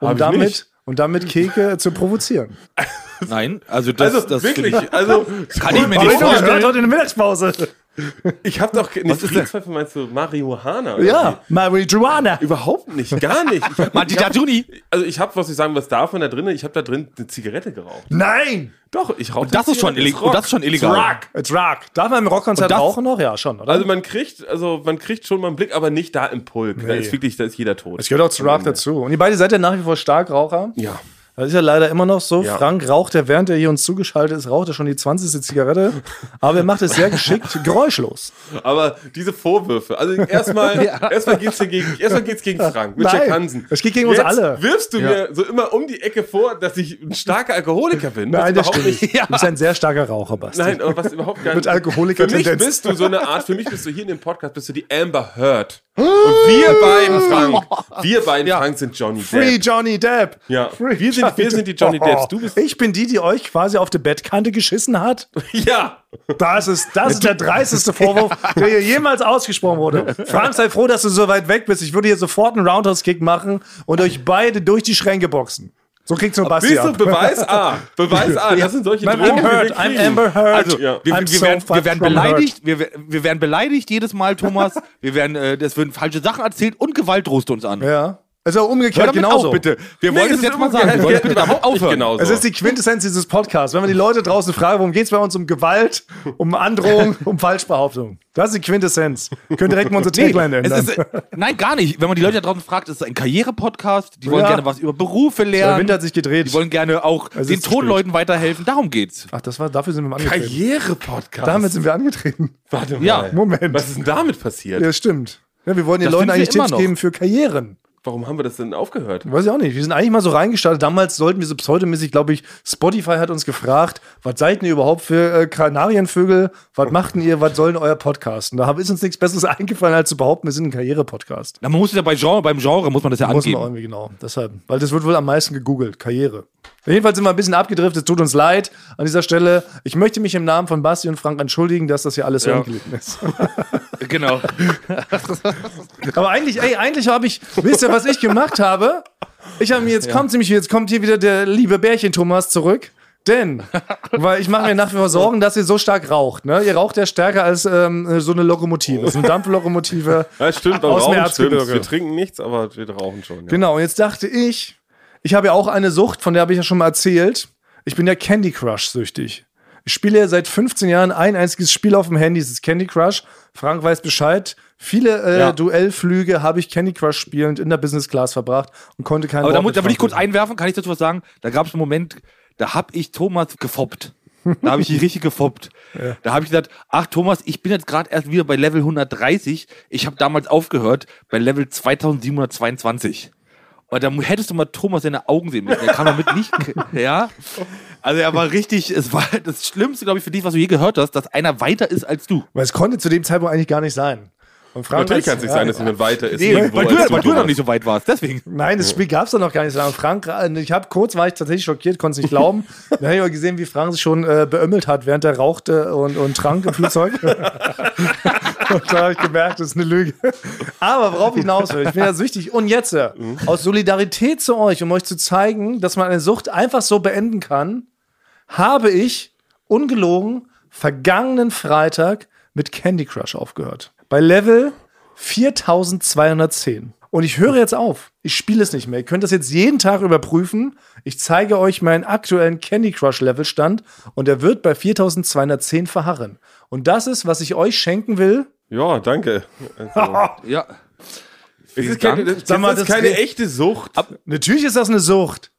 um ich damit nicht. und damit Keke zu provozieren. Nein, also das, also das wirklich, finde also ich- kann ich mir nicht ich vorstellen. heute in der Mittagspause. Ich habe doch eine Was ist denn? Friedenspfeife, meinst du Marihuana? Ja, Marijuana. wie? Überhaupt nicht, gar nicht. Ich hab, Manti ich hab, Tatuni. also ich habe, was ich sagen, was davon da drin? Ich habe da drin eine Zigarette geraucht. Nein! Doch, ich rauche. Das ist schon illegal. Und das ist schon illegal. Rock. It's rock. Darf man im Rockkonzert rauchen noch? Ja, schon, oder? Also man kriegt, also man kriegt schon mal einen Blick, aber nicht da im Pulk. Da ist wirklich, da ist jeder tot. es gehört auch zu Rock dazu. Und ihr beide seid ja nach wie vor Starkraucher. Ja. Das ist ja leider immer noch so. Ja. Frank raucht ja, während er hier uns zugeschaltet ist, raucht er schon die 20. Zigarette. Aber er macht es sehr geschickt, geräuschlos. Aber diese Vorwürfe, also erstmal, erstmal geht's hier gegen, erstmal geht's gegen Frank mit Nein, Jack Hansen. es geht gegen uns Jetzt alle. Wirfst du mir so immer um die Ecke vor, dass ich ein starker Alkoholiker bin? Nein, das stimmt nicht. Du bist ein sehr starker Raucher, Basti. Nein, aber was überhaupt gar nicht. Mit Alkoholiker-Tendenz. Für mich bist du so eine Art, für mich bist du hier in dem Podcast, bist du die Amber Heard. Und wir beiden, Frank, wir beiden, Frank, sind Johnny Free Depp. Johnny Depp. Ja. Free Wir sind- wir sind die Johnny Depps. Du bist- ich bin die, die euch quasi auf die Bettkante geschissen hat. Ja. Das ist, das ist der dreisteste Vorwurf, der hier jemals ausgesprochen wurde. Frank, sei froh, dass du so weit weg bist. Ich würde hier sofort einen Roundhouse-Kick machen und euch beide durch die Schränke boxen. So kriegt's nur Basti Siehst du. Beweis A. Beweis A. Das sind solche I'm Drogen, wir Heard. I'm. Amber Heard. Also, Ja. wir, wir, so werden, wir werden beleidigt, wir, wir werden beleidigt jedes Mal, Thomas. wir werden, äh, es werden falsche Sachen erzählt und Gewalt droht uns an. Ja. Also umgekehrt genauso. auf, bitte. Wir Nee, wollen es es ist jetzt mal sagen. Wir wollen ja, bitte damit aufhören. genauso. Es ist die Quintessenz dieses Podcasts. Wenn man die Leute draußen fragen, worum geht's bei uns um Gewalt, um Androhung, um Falschbehauptung. Das ist die Quintessenz. Könnt direkt mal unsere Tagline Es ändern. ist, nein, gar nicht. Wenn man die Leute da draußen fragt, ist es ein Karriere-Podcast. Die wollen Ja. gerne was über Berufe Der lernen. Wind hat sich gedreht. Die wollen gerne auch Es den. Tonleuten weiterhelfen. Darum geht's. Ach, das war, dafür sind wir angetreten. Karriere-Podcast. Damit sind wir angetreten. Warte mal. Ja. Moment. Was ist denn damit passiert? Ja, stimmt. Ja, wir wollen den Das Leuten wir eigentlich Tipps geben für Karrieren. Warum haben wir das denn aufgehört? Weiß ich auch nicht. Wir sind eigentlich mal so reingestartet. Damals sollten wir so pseudomäßig, glaube ich, Spotify hat uns gefragt, was seid ihr überhaupt für äh, Kanarienvögel? Was machten ihr? Was soll denn euer Podcast? Und da ist uns nichts Besseres eingefallen, als zu behaupten, wir sind ein Karriere-Podcast. Na, man muss es ja bei Genre, beim Genre muss man das ja Muss man angeben. irgendwie genau. Deshalb. Weil das wird wohl am meisten gegoogelt. Karriere. Jedenfalls sind wir ein bisschen abgedriftet. Es tut uns leid an dieser Stelle. Ich möchte mich im Namen von Basti und Frank entschuldigen, dass das hier alles so Ja. angelegt ist. Genau. Aber eigentlich, ey, eigentlich habe ich, wisst ihr, was ich gemacht habe? Ich habe mir, jetzt kommt nämlich, jetzt kommt hier wieder der liebe Bärchen Thomas zurück. Denn, weil ich mache mir nach wie vor Sorgen, dass ihr so stark raucht. Ne? Ihr raucht ja stärker als ähm, so eine Lokomotive. Das ist eine Dampflokomotive. Ja, stimmt, beim Aus Rauchen stimmt. Wir trinken nichts, aber wir rauchen schon. Ja. Genau, und jetzt dachte ich, ich habe ja auch eine Sucht, von der habe ich ja schon mal erzählt. Ich bin ja Candy Crush süchtig. Ich spiele ja seit 15 Jahren ein einziges Spiel auf dem Handy, das ist Candy Crush. Frank weiß Bescheid. Viele äh, Ja. Duellflüge habe ich Candy Crush spielend in der Business Class verbracht und konnte keinen Aber da, Wort muss, mit da will ich kurz einwerfen, kann ich dazu was sagen? Da gab es einen Moment, da habe ich Thomas gefoppt. Da habe ich ihn richtig gefoppt. Da habe ich gesagt, ach Thomas, ich bin jetzt gerade erst wieder bei Level 130. Ich habe damals aufgehört bei Level 2722. Und da hättest du mal Thomas seine Augen sehen müssen. Der kam damit nicht, ja. Also er war richtig, es war das Schlimmste, glaube ich, für dich, was du je gehört hast, dass einer weiter ist als du. Weil es konnte zu dem Zeitpunkt eigentlich gar nicht sein. Und Frank Natürlich kann es nicht ja, sein, dass jemand weiter ist. Nee, irgendwo weil als du, weil du noch nicht so weit warst, deswegen. Nein, das Spiel gab es doch noch gar nicht so lange. Frank, äh, ich habe kurz, war ich tatsächlich schockiert, konnte es nicht glauben. Dann habe ich aber gesehen, wie Frank sich schon äh, beömmelt hat, während er rauchte und, und trank im Flugzeug. und da habe ich gemerkt, das ist eine Lüge. Aber worauf ich hinaus will, ich bin ja süchtig. Und jetzt, äh, aus Solidarität zu euch, um euch zu zeigen, dass man eine Sucht einfach so beenden kann, habe ich ungelogen vergangenen Freitag mit Candy Crush aufgehört. Bei Level 4210. Und ich höre jetzt auf. Ich spiele es nicht mehr. Ihr könnt das jetzt jeden Tag überprüfen. Ich zeige euch meinen aktuellen Candy Crush Levelstand und er wird bei 4210 verharren. Und das ist, was ich euch schenken will. Ja, danke. Also, Ja. es ist keine, das, Sag mal, das ist das keine echte Sucht. Natürlich ist das eine Sucht.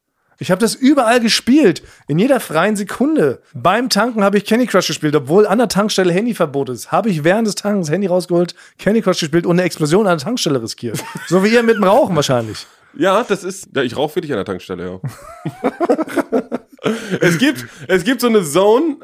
Ich habe das überall gespielt, in jeder freien Sekunde. Beim Tanken habe ich Candy Crush gespielt, obwohl an der Tankstelle Handyverbot ist. Habe ich während des Tankens Handy rausgeholt, Candy Crush gespielt und eine Explosion an der Tankstelle riskiert. so wie ihr mit dem Rauchen wahrscheinlich. Ja, das ist. Ja, ich rauche wirklich an der Tankstelle, ja. es, gibt, es gibt so eine Zone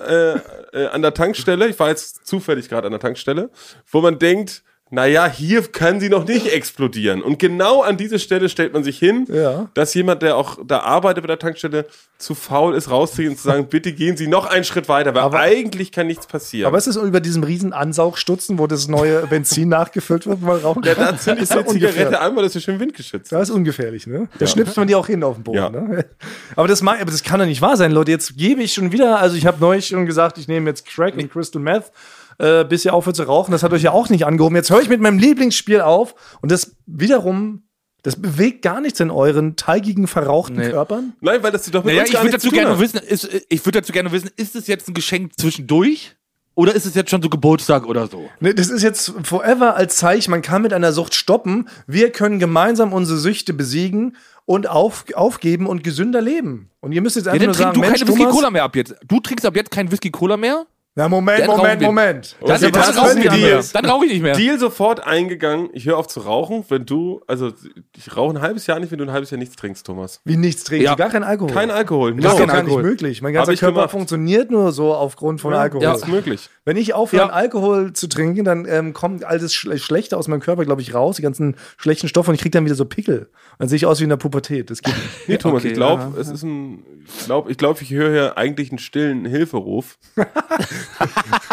äh, äh, an der Tankstelle, ich war jetzt zufällig gerade an der Tankstelle, wo man denkt, naja, hier kann sie noch nicht explodieren. Und genau an diese Stelle stellt man sich hin, Ja. dass jemand, der auch da arbeitet bei der Tankstelle, zu faul ist, rauszugehen und zu sagen, bitte gehen Sie noch einen Schritt weiter, weil Aber- eigentlich kann nichts passieren. Aber es ist über diesem riesen Ansaugstutzen, wo das neue Benzin nachgefüllt wird, man rauchen ja, da zünde ich ist eine ja ungefährlich. Zigarette an, weil das ist schön windgeschützt. Das ist ungefährlich, ne? Da schnipst man die auch hin auf den Boden. Ja. Ne? Aber, das mag, aber das kann doch nicht wahr sein, Leute. Jetzt gebe ich schon wieder, also ich habe neulich schon gesagt, ich nehme jetzt Crack und Crystal Meth, äh, bis ihr aufhört zu rauchen. Das hat euch ja auch nicht angehoben. Jetzt höre ich mit meinem Lieblingsspiel auf und das wiederum, das bewegt gar nichts in euren teigigen, verrauchten Nee. Körpern. Nein, weil das doch mit Naja, uns ich gar würde nichts dazu zu tun gerne hat. wissen, ist, ich würde dazu gerne wissen, ist es jetzt ein Geschenk zwischendurch? Oder ist es jetzt schon so Geburtstag oder so? Ne, das ist jetzt forever als Zeichen, man kann mit einer Sucht stoppen. Wir können gemeinsam unsere Süchte besiegen und auf, aufgeben und gesünder leben. Und ihr müsst jetzt Ja, einfach dann nur sagen, du Mensch, keine Whisky Cola mehr ab jetzt. Du trinkst ab jetzt keinen Whisky Cola mehr? Ja, Moment, Dann Moment. Moment. Dann, Das ist ja dann, rauche ich nicht völlig mehr. anderes. dann rauche ich nicht mehr. Deal sofort eingegangen. Ich höre auf zu rauchen, wenn du, also ich rauche ein halbes Jahr nicht, wenn du ein halbes Jahr nichts trinkst, Thomas. Wie nichts trinken, Ja. gar kein Alkohol. Kein Alkohol. das ist No. doch kein gar nicht Alkohol. möglich. Mein ganzer Körper gemacht. funktioniert nur so aufgrund von Alkohol. Ja, ist möglich. Wenn ich aufhöre, Ja. Alkohol zu trinken, dann ähm, kommt all das Schle Schlechte aus meinem Körper, glaube ich, raus, die ganzen schlechten Stoffe und ich kriege dann wieder so Pickel. Dann sehe ich aus wie in der Pubertät. Das geht nicht. Nee, Thomas, Okay, ich glaube, es ist ein, glaube, ich, glaub, ich höre hier eigentlich einen stillen Hilferuf.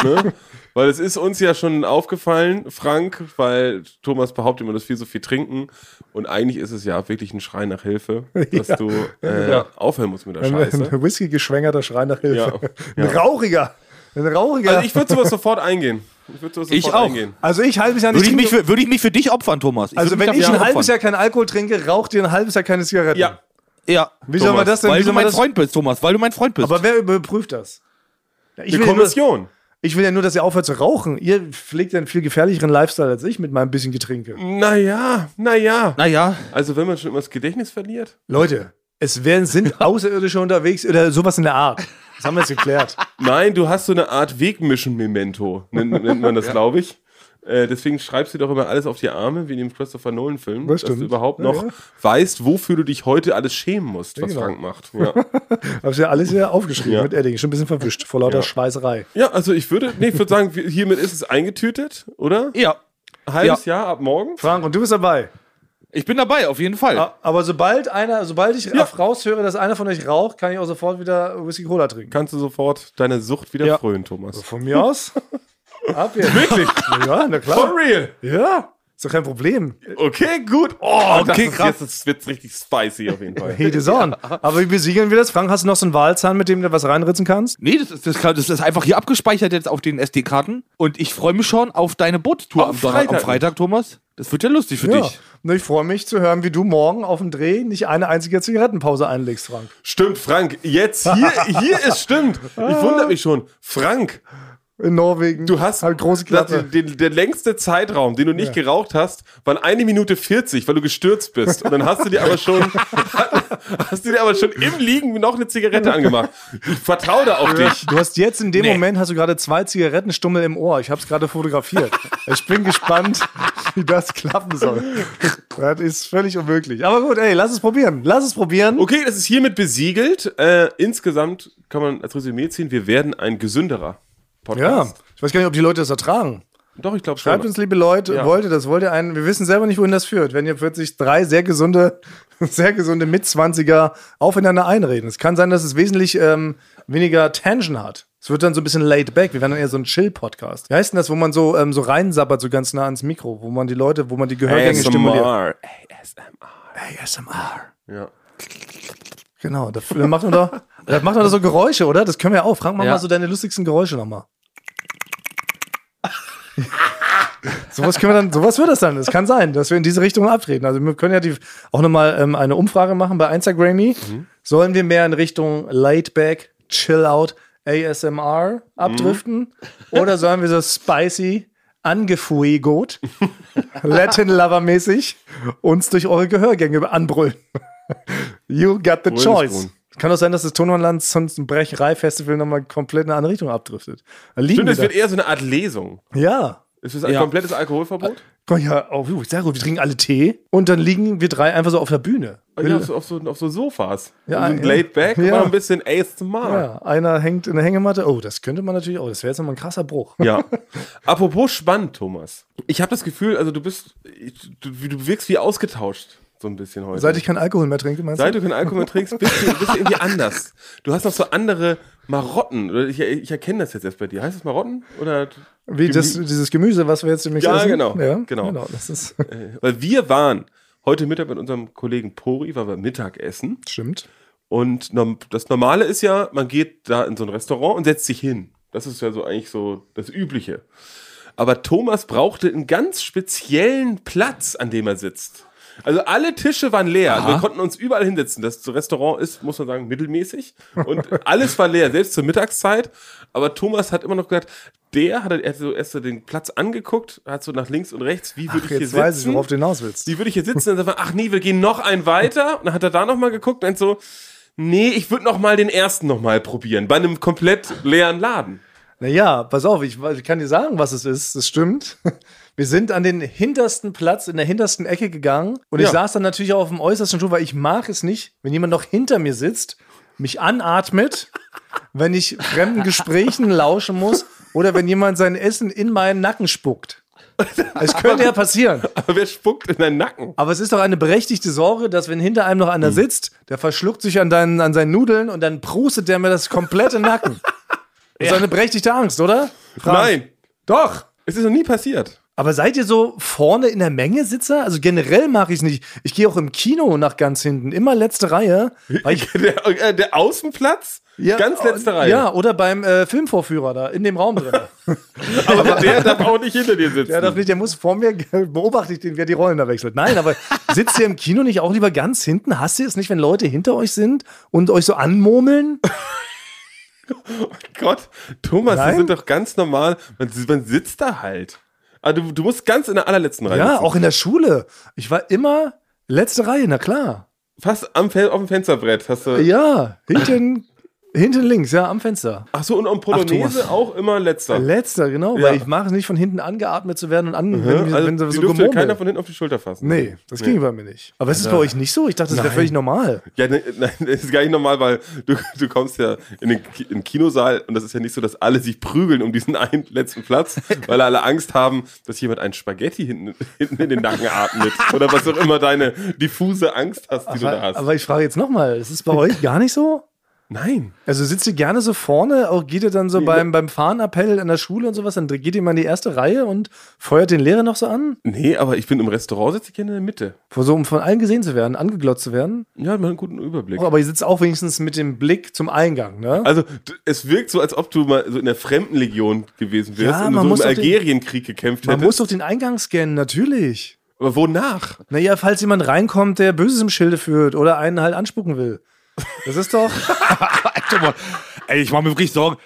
ne? Weil es ist uns ja schon aufgefallen, Frank, weil Thomas behauptet immer, dass wir so viel trinken. Und eigentlich ist es ja wirklich ein Schrei nach Hilfe, dass Ja. du äh, aufhören musst mit der Ein, Scheiße. ein Whisky-geschwängerter Schrei nach Hilfe. Ja, Ein rauchiger. Ein rauchiger. Also ich würde sowas sofort eingehen. Ich würde sowas Ich sofort auch. eingehen. Also ich halbes Jahr nicht Würde ich, mich für, würde ich mich für dich opfern, Thomas? Ich Also wenn ich ein halbes. Jahr kein Alkohol trinke, raucht ihr ein halbes Jahr keine Zigaretten. Ja, Ja, Wie soll man das denn? weil du mein das? Freund bist, Thomas, weil du mein Freund bist. Aber wer überprüft das? Ja, ich, die will ja nur, Kommission. ich will ja nur, dass ihr aufhört zu rauchen. Ihr pflegt ja einen viel gefährlicheren Lifestyle als ich mit meinem bisschen Getränke. Naja, naja. naja, Also wenn man schon immer das Gedächtnis verliert. Leute, es werden, sind Außerirdische unterwegs oder sowas in der Art. Das haben wir jetzt geklärt. Nein, du hast so eine Art Wegmischen-Memento, nennt, nennt man das, glaube ich. Äh, deswegen schreibst du doch immer alles auf die Arme, wie in dem Christopher Nolan-Film, Das dass du überhaupt Ja, noch ja. weißt, wofür du dich heute alles schämen musst, was genau. Frank macht. Ja. Hab's ja alles hier aufgeschrieben Ja. mit Edding. Schon ein bisschen verwischt vor lauter Ja. Schweißerei. ja, also ich würde, nee, ich würde sagen, hiermit ist es eingetütet, oder? ja. Halbes Jahr ab morgen. Frank, und du bist dabei. Ich bin dabei, auf jeden Fall. Aber sobald einer, sobald ich Ja. raushöre, dass einer von euch raucht, kann ich auch sofort wieder Whisky Cola trinken. Kannst du sofort deine Sucht wieder Ja. frönen, Thomas. Von mir aus? Ab jetzt. Wirklich? Ja, na klar. real? Ja, ist doch kein Problem. Okay, gut. Oh, Okay, das krass. Jetzt, das wird richtig spicy auf jeden Fall. Hey, the on. Aber wie besiegeln wir das? Frank, hast du noch so einen Wahlzahn, mit dem du was reinritzen kannst? Nee, das ist, das, kann, das ist einfach hier abgespeichert jetzt auf den SD-Karten. Und ich freue mich schon auf deine Bootstour Am am, Freitag. Thomas. Das wird ja lustig für dich. Und ich freue mich zu hören, wie du morgen auf dem Dreh nicht eine einzige Zigarettenpause einlegst, Frank. Stimmt, Frank. Jetzt, hier, hier ist stimmt. Ich wundere mich schon. Frank, In Norwegen. Du hast halt große Klappe. den, der längste Zeitraum, den du nicht geraucht hast, waren eine Minute 40, weil du gestürzt bist. Und dann hast du dir aber schon, hast du dir aber schon im Liegen noch eine Zigarette angemacht. Ich vertraue da auf dich. Du hast jetzt in dem Moment hast du gerade zwei Zigarettenstummel im Ohr. Ich habe es gerade fotografiert. ich bin gespannt, wie das klappen soll. Das ist völlig unmöglich. Aber gut, ey, lass es probieren. Lass es probieren. Okay, das ist hiermit besiegelt. Äh, insgesamt kann man als Resümee ziehen, wir werden ein gesünderer Ja, Podcast. ich weiß gar nicht, ob die Leute das ertragen. Doch, ich glaube Schreibt schon. uns, liebe Leute, Ja. wollt ihr das? Wollt ihr einen? Wir wissen selber nicht, wohin das führt. Wenn ihr plötzlich drei sehr gesunde, sehr gesunde Mitzwanziger aufeinander einreden. Es kann sein, dass es wesentlich ähm, weniger Tension hat. Es wird dann so ein bisschen laid back. Wir werden dann eher so ein Chill-Podcast. Wie heißt denn das, wo man so, ähm, so reinsabbert, so ganz nah ans Mikro, wo man die Leute, wo man die Gehörgänge stimuliert? ASMR. ASMR. Ja. Genau, da, da macht man doch, da macht man doch so Geräusche, oder? Das können wir auch. Frag mal, Ja. mal so deine lustigsten Geräusche nochmal. sowas können wir dann, sowas wird das dann. Es kann sein, dass wir in diese Richtung abtreten. Also wir können ja die, auch nochmal ähm, eine Umfrage machen bei Instagrammy. Sollen wir mehr in Richtung Laid Back, Chill Out, ASMR abdriften? Oder sollen wir so spicy, angefuegot, Latin Lover mäßig uns durch eure Gehörgänge anbrüllen? You got the es choice. Kann doch sein, dass das Tonlandland sonst ein Brecherei-Festival nochmal komplett in eine andere Richtung abdriftet. Stimmt, es wird eher so eine Art Lesung. Ja. Ist es ein Ja. komplettes Alkoholverbot? Komm, ja, oh, sehr gut. Wir trinken alle Tee und dann liegen wir drei einfach so auf der Bühne. Ja, auf, so, auf, so, auf so Sofas. Ja, so ja. laid back und Ja. mal ein bisschen ASMR. Ja, einer hängt in der Hängematte. Oh, das könnte man natürlich auch. Das wäre jetzt nochmal ein krasser Bruch. Ja. Apropos spannend, Thomas. Ich habe das Gefühl, also du bist, du, du wirkst wie ausgetauscht so ein bisschen heute. Seit ich keinen Alkohol mehr trinke, meinst Seit du? du keinen Alkohol mehr trinkst, bist du, bist du irgendwie anders. Du hast noch so andere Marotten. Ich, ich erkenne das jetzt erst bei dir. Heißt das Marotten? Oder Wie das, dieses Gemüse, was wir jetzt demnächst Ja, essen? genau, Ja, genau. genau. Das ist, weil wir waren heute Mittag mit unserem Kollegen Pori, weil wir Mittagessen. stimmt. Und das Normale ist ja, man geht da in so ein Restaurant und setzt sich hin. Das ist ja so eigentlich so das Übliche. Aber Thomas brauchte einen ganz speziellen Platz, an dem er sitzt. Also alle Tische waren leer. Also wir konnten uns überall hinsetzen. Das Restaurant ist, muss man sagen, mittelmäßig. Und alles war leer, selbst zur Mittagszeit. Aber Thomas hat immer noch gesagt, der hat er so erst so den Platz angeguckt, hat so nach links und rechts, wie würde ich hier Jetzt sitzen? weiß ich, worauf du hinaus willst. Wie würde ich hier sitzen? Und dann sagt er, ach nee, wir gehen noch einen weiter. Und dann hat er da noch mal geguckt und so, nee, ich würde noch mal den ersten noch mal probieren. Bei einem komplett leeren Laden. Naja, pass auf, ich, ich kann dir sagen, was es ist. Das stimmt. Wir sind an den hintersten Platz, in der hintersten Ecke gegangen. Und ich Ja. saß dann natürlich auch auf dem äußersten Stuhl, weil ich mag es nicht, wenn jemand noch hinter mir sitzt, mich anatmet, wenn ich fremden Gesprächen lauschen muss oder wenn jemand sein Essen in meinen Nacken spuckt. Es könnte ja passieren. Aber wer spuckt in deinen Nacken? Aber es ist doch eine berechtigte Sorge, dass wenn hinter einem noch einer Hm. sitzt, der verschluckt sich an, deinen, an seinen Nudeln und dann prustet der mir das komplette Nacken. Das ist doch eine berechtigte Angst, oder? Frank? Nein, Doch. es ist noch nie passiert. Aber seid ihr so vorne in der Menge Sitzer? Also generell mache ich es nicht. Ich gehe auch im Kino nach ganz hinten, immer letzte Reihe. Der, äh, der Außenplatz? Ganz letzte Reihe. Ja, oder beim äh, Filmvorführer da, in dem Raum drin. Aber der darf auch nicht hinter dir sitzen. der darf nicht, der muss vor mir, beobachte ich den, wer die Rollen da wechselt. Nein, aber sitzt ihr im Kino nicht auch lieber ganz hinten? Hasst ihr es nicht, wenn Leute hinter euch sind und euch so anmurmeln? Gott, Thomas, Nein? das sind doch ganz normal. Man, man sitzt da halt. Ah, du, du musst ganz in der allerletzten Reihe Ja, sitzen. auch in der Schule. Ich war immer letzte Reihe, na klar. Fast am auf dem Fensterbrett hast du. Ja, hinten, hinten links, ja, am Fenster. Ach so, und am Polonaise Thomas. auch immer letzter. Letzter, genau, Ja. weil ich mache es nicht von hinten angeatmet zu werden und an, wenn, also, wenn so durfte gemurmelt. keiner von hinten auf die Schulter fassen. Nee, das ging bei mir nicht. Aber ist es bei euch nicht so? Ich dachte, das wäre völlig normal. Ja, ne, nein, das ist gar nicht normal, weil du, du kommst ja in den, in den Kinosaal und das ist ja nicht so, dass alle sich prügeln um diesen einen letzten Platz, weil alle Angst haben, dass jemand ein Spaghetti hinten, hinten in den Nacken atmet. Oder was auch immer deine diffuse Angst hast, die du da Aber, hast. aber ich frage jetzt nochmal, ist es bei euch gar nicht so? Nein. Also sitzt ihr gerne so vorne, auch geht ihr dann so beim, beim Fahnenappell in der Schule und sowas, dann geht ihr mal in die erste Reihe und feuert den Lehrer noch so an? Nee, aber ich bin im Restaurant, sitze ich gerne in der Mitte. So, um von allen gesehen zu werden, angeglotzt zu werden? Ja, man hat einen guten Überblick. Oh, aber ihr sitzt auch wenigstens mit dem Blick zum Eingang, ne? Also, es wirkt so, als ob du mal so in der Fremdenlegion gewesen wärst Ja, und man du muss so im Algerienkrieg gekämpft Man hättest. muss doch den Eingang scannen, natürlich. aber wonach? Naja, falls jemand reinkommt, der Böses im Schilde führt oder einen halt anspucken will. Das ist doch. Ey, ich mache mir wirklich Sorgen.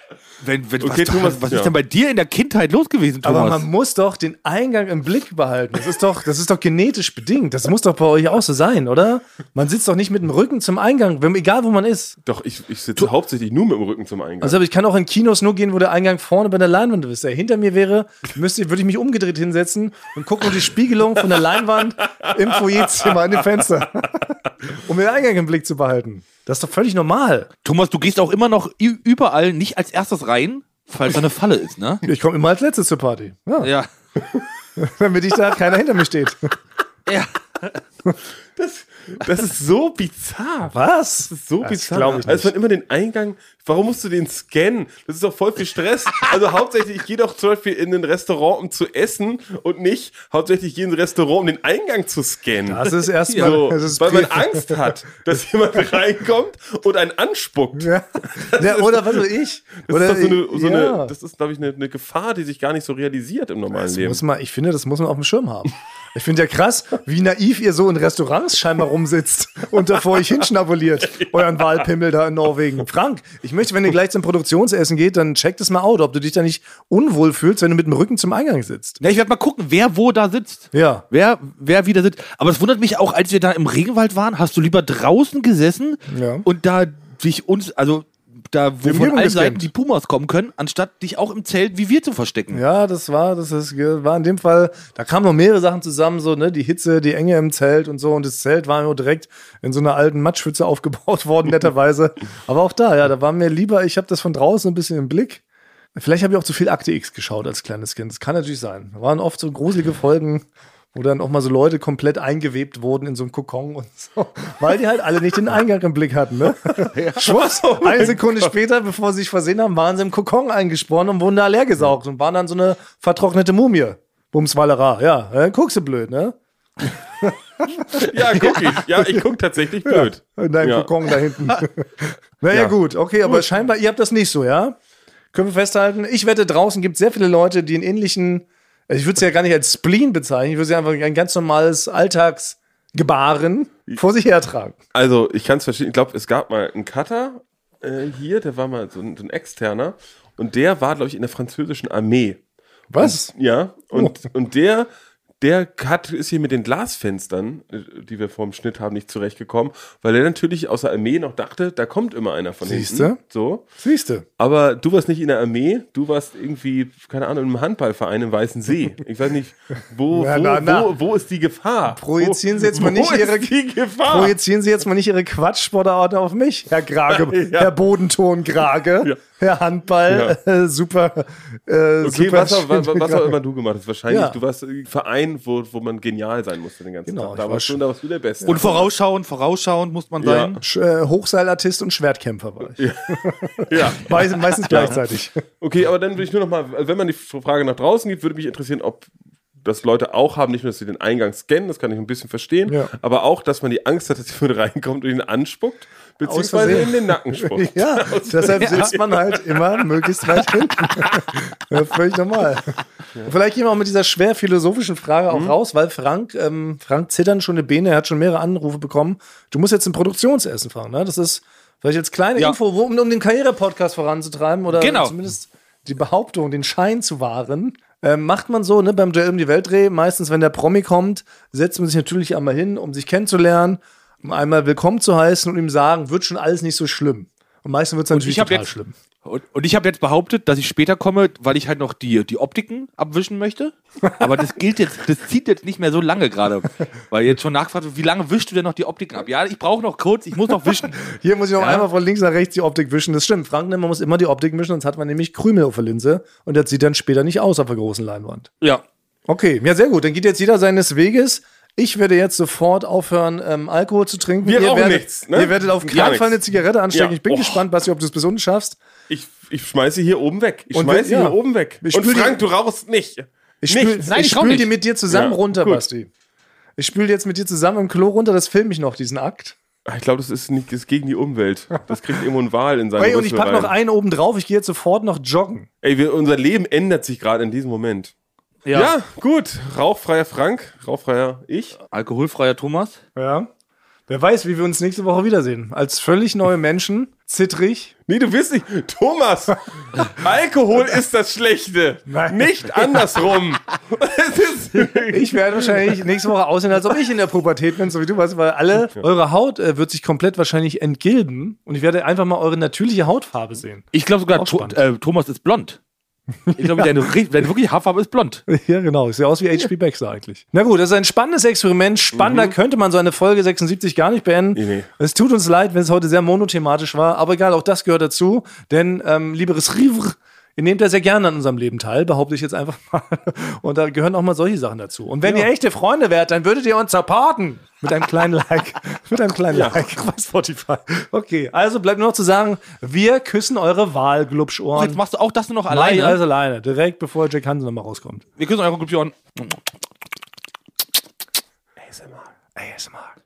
Wenn, wenn, Okay, was, Thomas, was ja. ist denn bei dir in der Kindheit los gewesen, Thomas? Aber man muss doch den Eingang im Blick behalten. Das ist doch, das ist doch genetisch bedingt. Das muss doch bei euch auch so sein, oder? Man sitzt doch nicht mit dem Rücken zum Eingang, wenn, egal wo man ist. Doch, ich, ich sitze hauptsächlich nur mit dem Rücken zum Eingang. Also aber ich kann auch in Kinos nur gehen, wo der Eingang vorne bei der Leinwand ist. Der hinter mir wäre, müsste, würde ich mich umgedreht hinsetzen und gucken um die Spiegelung von der Leinwand im Foyerzimmer an dem Fenster. um den Eingang im Blick zu behalten. Das ist doch völlig normal. Thomas, du gehst auch immer noch überall nicht als erstes rein, falls da eine Falle ist, ne? Ich komme immer als letztes zur Party. Ja, Ja. Damit ich da keiner hinter mir steht. Ja. das, das ist so bizarr. Was? Das ist so Das bizarr. ich nicht. Also man immer den Eingang, warum musst du den scannen? Das ist doch voll viel Stress. Also hauptsächlich, ich gehe doch zum Beispiel in ein Restaurant, um zu essen und nicht hauptsächlich ich gehe in ein Restaurant, um den Eingang zu scannen. Das ist erstmal. so, das ist weil man Angst hat, dass jemand reinkommt und einen anspuckt. Ja. ja, oder was weiß ich. Das oder ist so eine, so ja. eine das ist, glaube ich, eine, eine Gefahr, die sich gar nicht so realisiert im normalen Das Leben. muss man, ich finde, das muss man auf dem Schirm haben. Ich finde ja krass, wie naiv ihr so in Restaurants scheinbar rumsitzt und da vor euch hinschnabuliert. Euren Wahlpimmel da in Norwegen. Frank, ich möchte, wenn ihr gleich zum Produktionsessen geht, dann check das mal out, ob du dich da nicht unwohl fühlst, wenn du mit dem Rücken zum Eingang sitzt. ja ich werde mal gucken, wer wo da sitzt. Ja. Wer, wer wieder sitzt. Aber es wundert mich auch, als wir da im Regenwald waren, hast du lieber draußen gesessen Ja. und da dich uns, also da, wo von allen Seiten die Pumas kommen können, anstatt dich auch im Zelt wie wir zu verstecken. Ja, das war, das ist, war in dem Fall, da kamen noch mehrere Sachen zusammen, so, ne, die Hitze, die Enge im Zelt und so, und das Zelt war nur direkt in so einer alten Matschpfütze aufgebaut worden, netterweise. Aber auch da, ja, da war mir lieber, ich habe das von draußen ein bisschen im Blick. Vielleicht habe ich auch zu viel Akte X geschaut als kleines Kind. Das kann natürlich sein. Da waren oft so gruselige Folgen, wo dann auch mal so Leute komplett eingewebt wurden in so einem Kokon und so, weil die halt alle nicht den Eingang im Blick hatten, ne? Schwupps, eine Sekunde später, bevor sie sich versehen haben, waren sie im Kokon eingesponnen und wurden da leer gesaugt und waren dann so eine vertrocknete Mumie. Bumswallerer, ja. Guckst du blöd, ne? Ja, guck ich. Ja, ich guck tatsächlich blöd. In deinem Ja. Kokon da hinten. naja, gut, okay, aber scheinbar, ihr habt das nicht so, ja? Können wir festhalten? Ich wette, draußen gibt es sehr viele Leute, die einen ähnlichen, also ich würde es ja gar nicht als Spleen bezeichnen, ich würde es ja einfach ein ganz normales gebaren, vor sich hertragen. Also, ich kann es verstehen. Ich glaube, es gab mal einen Cutter äh, hier, der war mal so ein, so ein externer. Und der war, glaube ich, in der französischen Armee. Was? Ja, und, und der, der hat, ist hier mit den Glasfenstern, äh, die wir vor dem Schnitt haben, nicht zurechtgekommen, weil er natürlich aus der Armee noch dachte, da kommt immer einer von Siehste? hinten. So. Siehste. Aber du warst nicht in der Armee, du warst irgendwie, keine Ahnung, im Handballverein im Weißen See. Ich weiß nicht, wo, Na, wo, na, na. wo, wo ist die Gefahr? Projizieren Sie jetzt mal nicht Ihre- Gefahr? Projizieren Sie jetzt mal nicht Ihre Quatschsportarten auf mich, Herr Grage, Ja. Herr Bodenton Grage, Ja. Handball, äh, super. Äh, Okay, super was, auch- was, was auch immer du gemacht hast. Wahrscheinlich, Ja. du warst ein Verein, wo, wo man genial sein musste den ganzen Genau, Tag. Da war warst du, schon- da warst du der Beste. Und vorausschauend, vorausschauend muss man Ja. sein. Sch- äh, Hochseilartist und Schwertkämpfer war ich. ja. Meist, meistens gleichzeitig. Okay, aber dann würde ich nur noch mal, wenn man die Frage nach draußen gibt, würde mich interessieren, ob das Leute auch haben, nicht nur, dass sie den Eingang scannen, das kann ich ein bisschen verstehen, Ja. aber auch, dass man die Angst hat, dass jemand reinkommt und ihn anspuckt, beziehungsweise in den Nacken spuckt. Ja, deshalb sitzt man halt immer möglichst weit hinten. ja, völlig normal. Vielleicht gehen wir auch mit dieser schwer philosophischen Frage Mhm. auch raus, weil Frank, ähm, Frank zittern schon eine Beine, er hat schon mehrere Anrufe bekommen. Du musst jetzt ein Produktionsessen fahren, ne? Das ist vielleicht jetzt kleine Ja. Info, wo- um, um den Karriere-Podcast voranzutreiben oder Genau. zumindest die Behauptung, den Schein zu wahren. Ähm, macht man so, ne, beim Duell um die Weltdreh, meistens, wenn der Promi kommt, setzt man sich natürlich einmal hin, um sich kennenzulernen, um einmal willkommen zu heißen und ihm sagen, wird schon alles nicht so schlimm. Und meistens wird es natürlich total jetzt- schlimm. Und, und ich habe jetzt behauptet, dass ich später komme, weil ich halt noch die, die Optiken abwischen möchte. Aber das gilt jetzt, das zieht jetzt nicht mehr so lange gerade. Weil jetzt schon nachgefragt wird, wie lange wischst du denn noch die Optiken ab? Ja, ich brauche noch kurz, ich muss noch wischen. Hier muss ich noch Ja. einmal von links nach rechts die Optik wischen. Das stimmt. Frank, man muss immer die Optik mischen, sonst hat man nämlich Krümel auf der Linse und das sieht dann später nicht aus auf der großen Leinwand. Ja. Okay, ja, sehr gut. Dann geht jetzt jeder seines Weges. Ich werde jetzt sofort aufhören, ähm, Alkohol zu trinken. Wir rauchen werdet, nichts, ne? Ihr werdet auf keinen. Fall eine Zigarette anstecken. Ja. Ich bin Oh. gespannt, Basti, ob du es bis unten schaffst. Ich, ich schmeiße hier oben weg. Ich Und schmeiße wir- ja. hier oben weg. Ich Und Frank, du rauchst nicht. Ich Nicht. spül, Nein, ich ich spül nicht. die mit dir zusammen Ja, runter, gut. Basti. Ich spül jetzt mit dir zusammen im Klo runter. Das filme ich noch, diesen Akt. Ich glaube, das ist nicht das ist gegen die Umwelt. Das kriegt immer ein Wal in seine Hey, und ich Rüssel packe noch einen oben drauf. Ich gehe jetzt sofort noch joggen. Ey, wir, unser Leben ändert sich gerade in diesem Moment. Ja. gut. Rauchfreier Frank, rauchfreier ich. Alkoholfreier Thomas. Ja. Wer weiß, wie wir uns nächste Woche wiedersehen. Als völlig neue Menschen, zittrig. Nee, du bist nicht. Thomas, Alkohol ist das Schlechte. Nein. Nicht andersrum. Es ist, Ich werde wahrscheinlich nächste Woche aussehen, als ob ich in der Pubertät bin, so wie du weißt, weil alle, eure Haut äh, wird sich komplett wahrscheinlich entgilben und ich werde einfach mal eure natürliche Hautfarbe sehen. Ich glaube sogar, to äh, Thomas ist blond. Ich glaube, deine, ri- deine wirkliche Haarfarbe ist blond. Ja, genau. Sehe aus wie H.P. Baxter eigentlich. Na gut, das ist ein spannendes Experiment. Spannender könnte man so eine Folge 76 gar nicht beenden. Nee, nee. Es tut uns leid, wenn es heute sehr monothematisch war, aber egal, auch das gehört dazu. Denn, ähm, lieberes Rivre, ihr nehmt ja sehr gerne an unserem Leben teil, behaupte ich jetzt einfach mal. Und da gehören auch mal solche Sachen dazu. Und wenn ihr echte Freunde wärt, dann würdet ihr uns supporten. Mit einem kleinen Like. Mit einem kleinen Like bei Spotify. Okay, also bleibt nur noch zu sagen, wir küssen eure Wahlglubschohren. Jetzt machst du auch das nur noch Nein, alleine. alles alleine. Direkt bevor Jack Hansen nochmal rauskommt. Wir küssen eure Glubschoren. ASMR.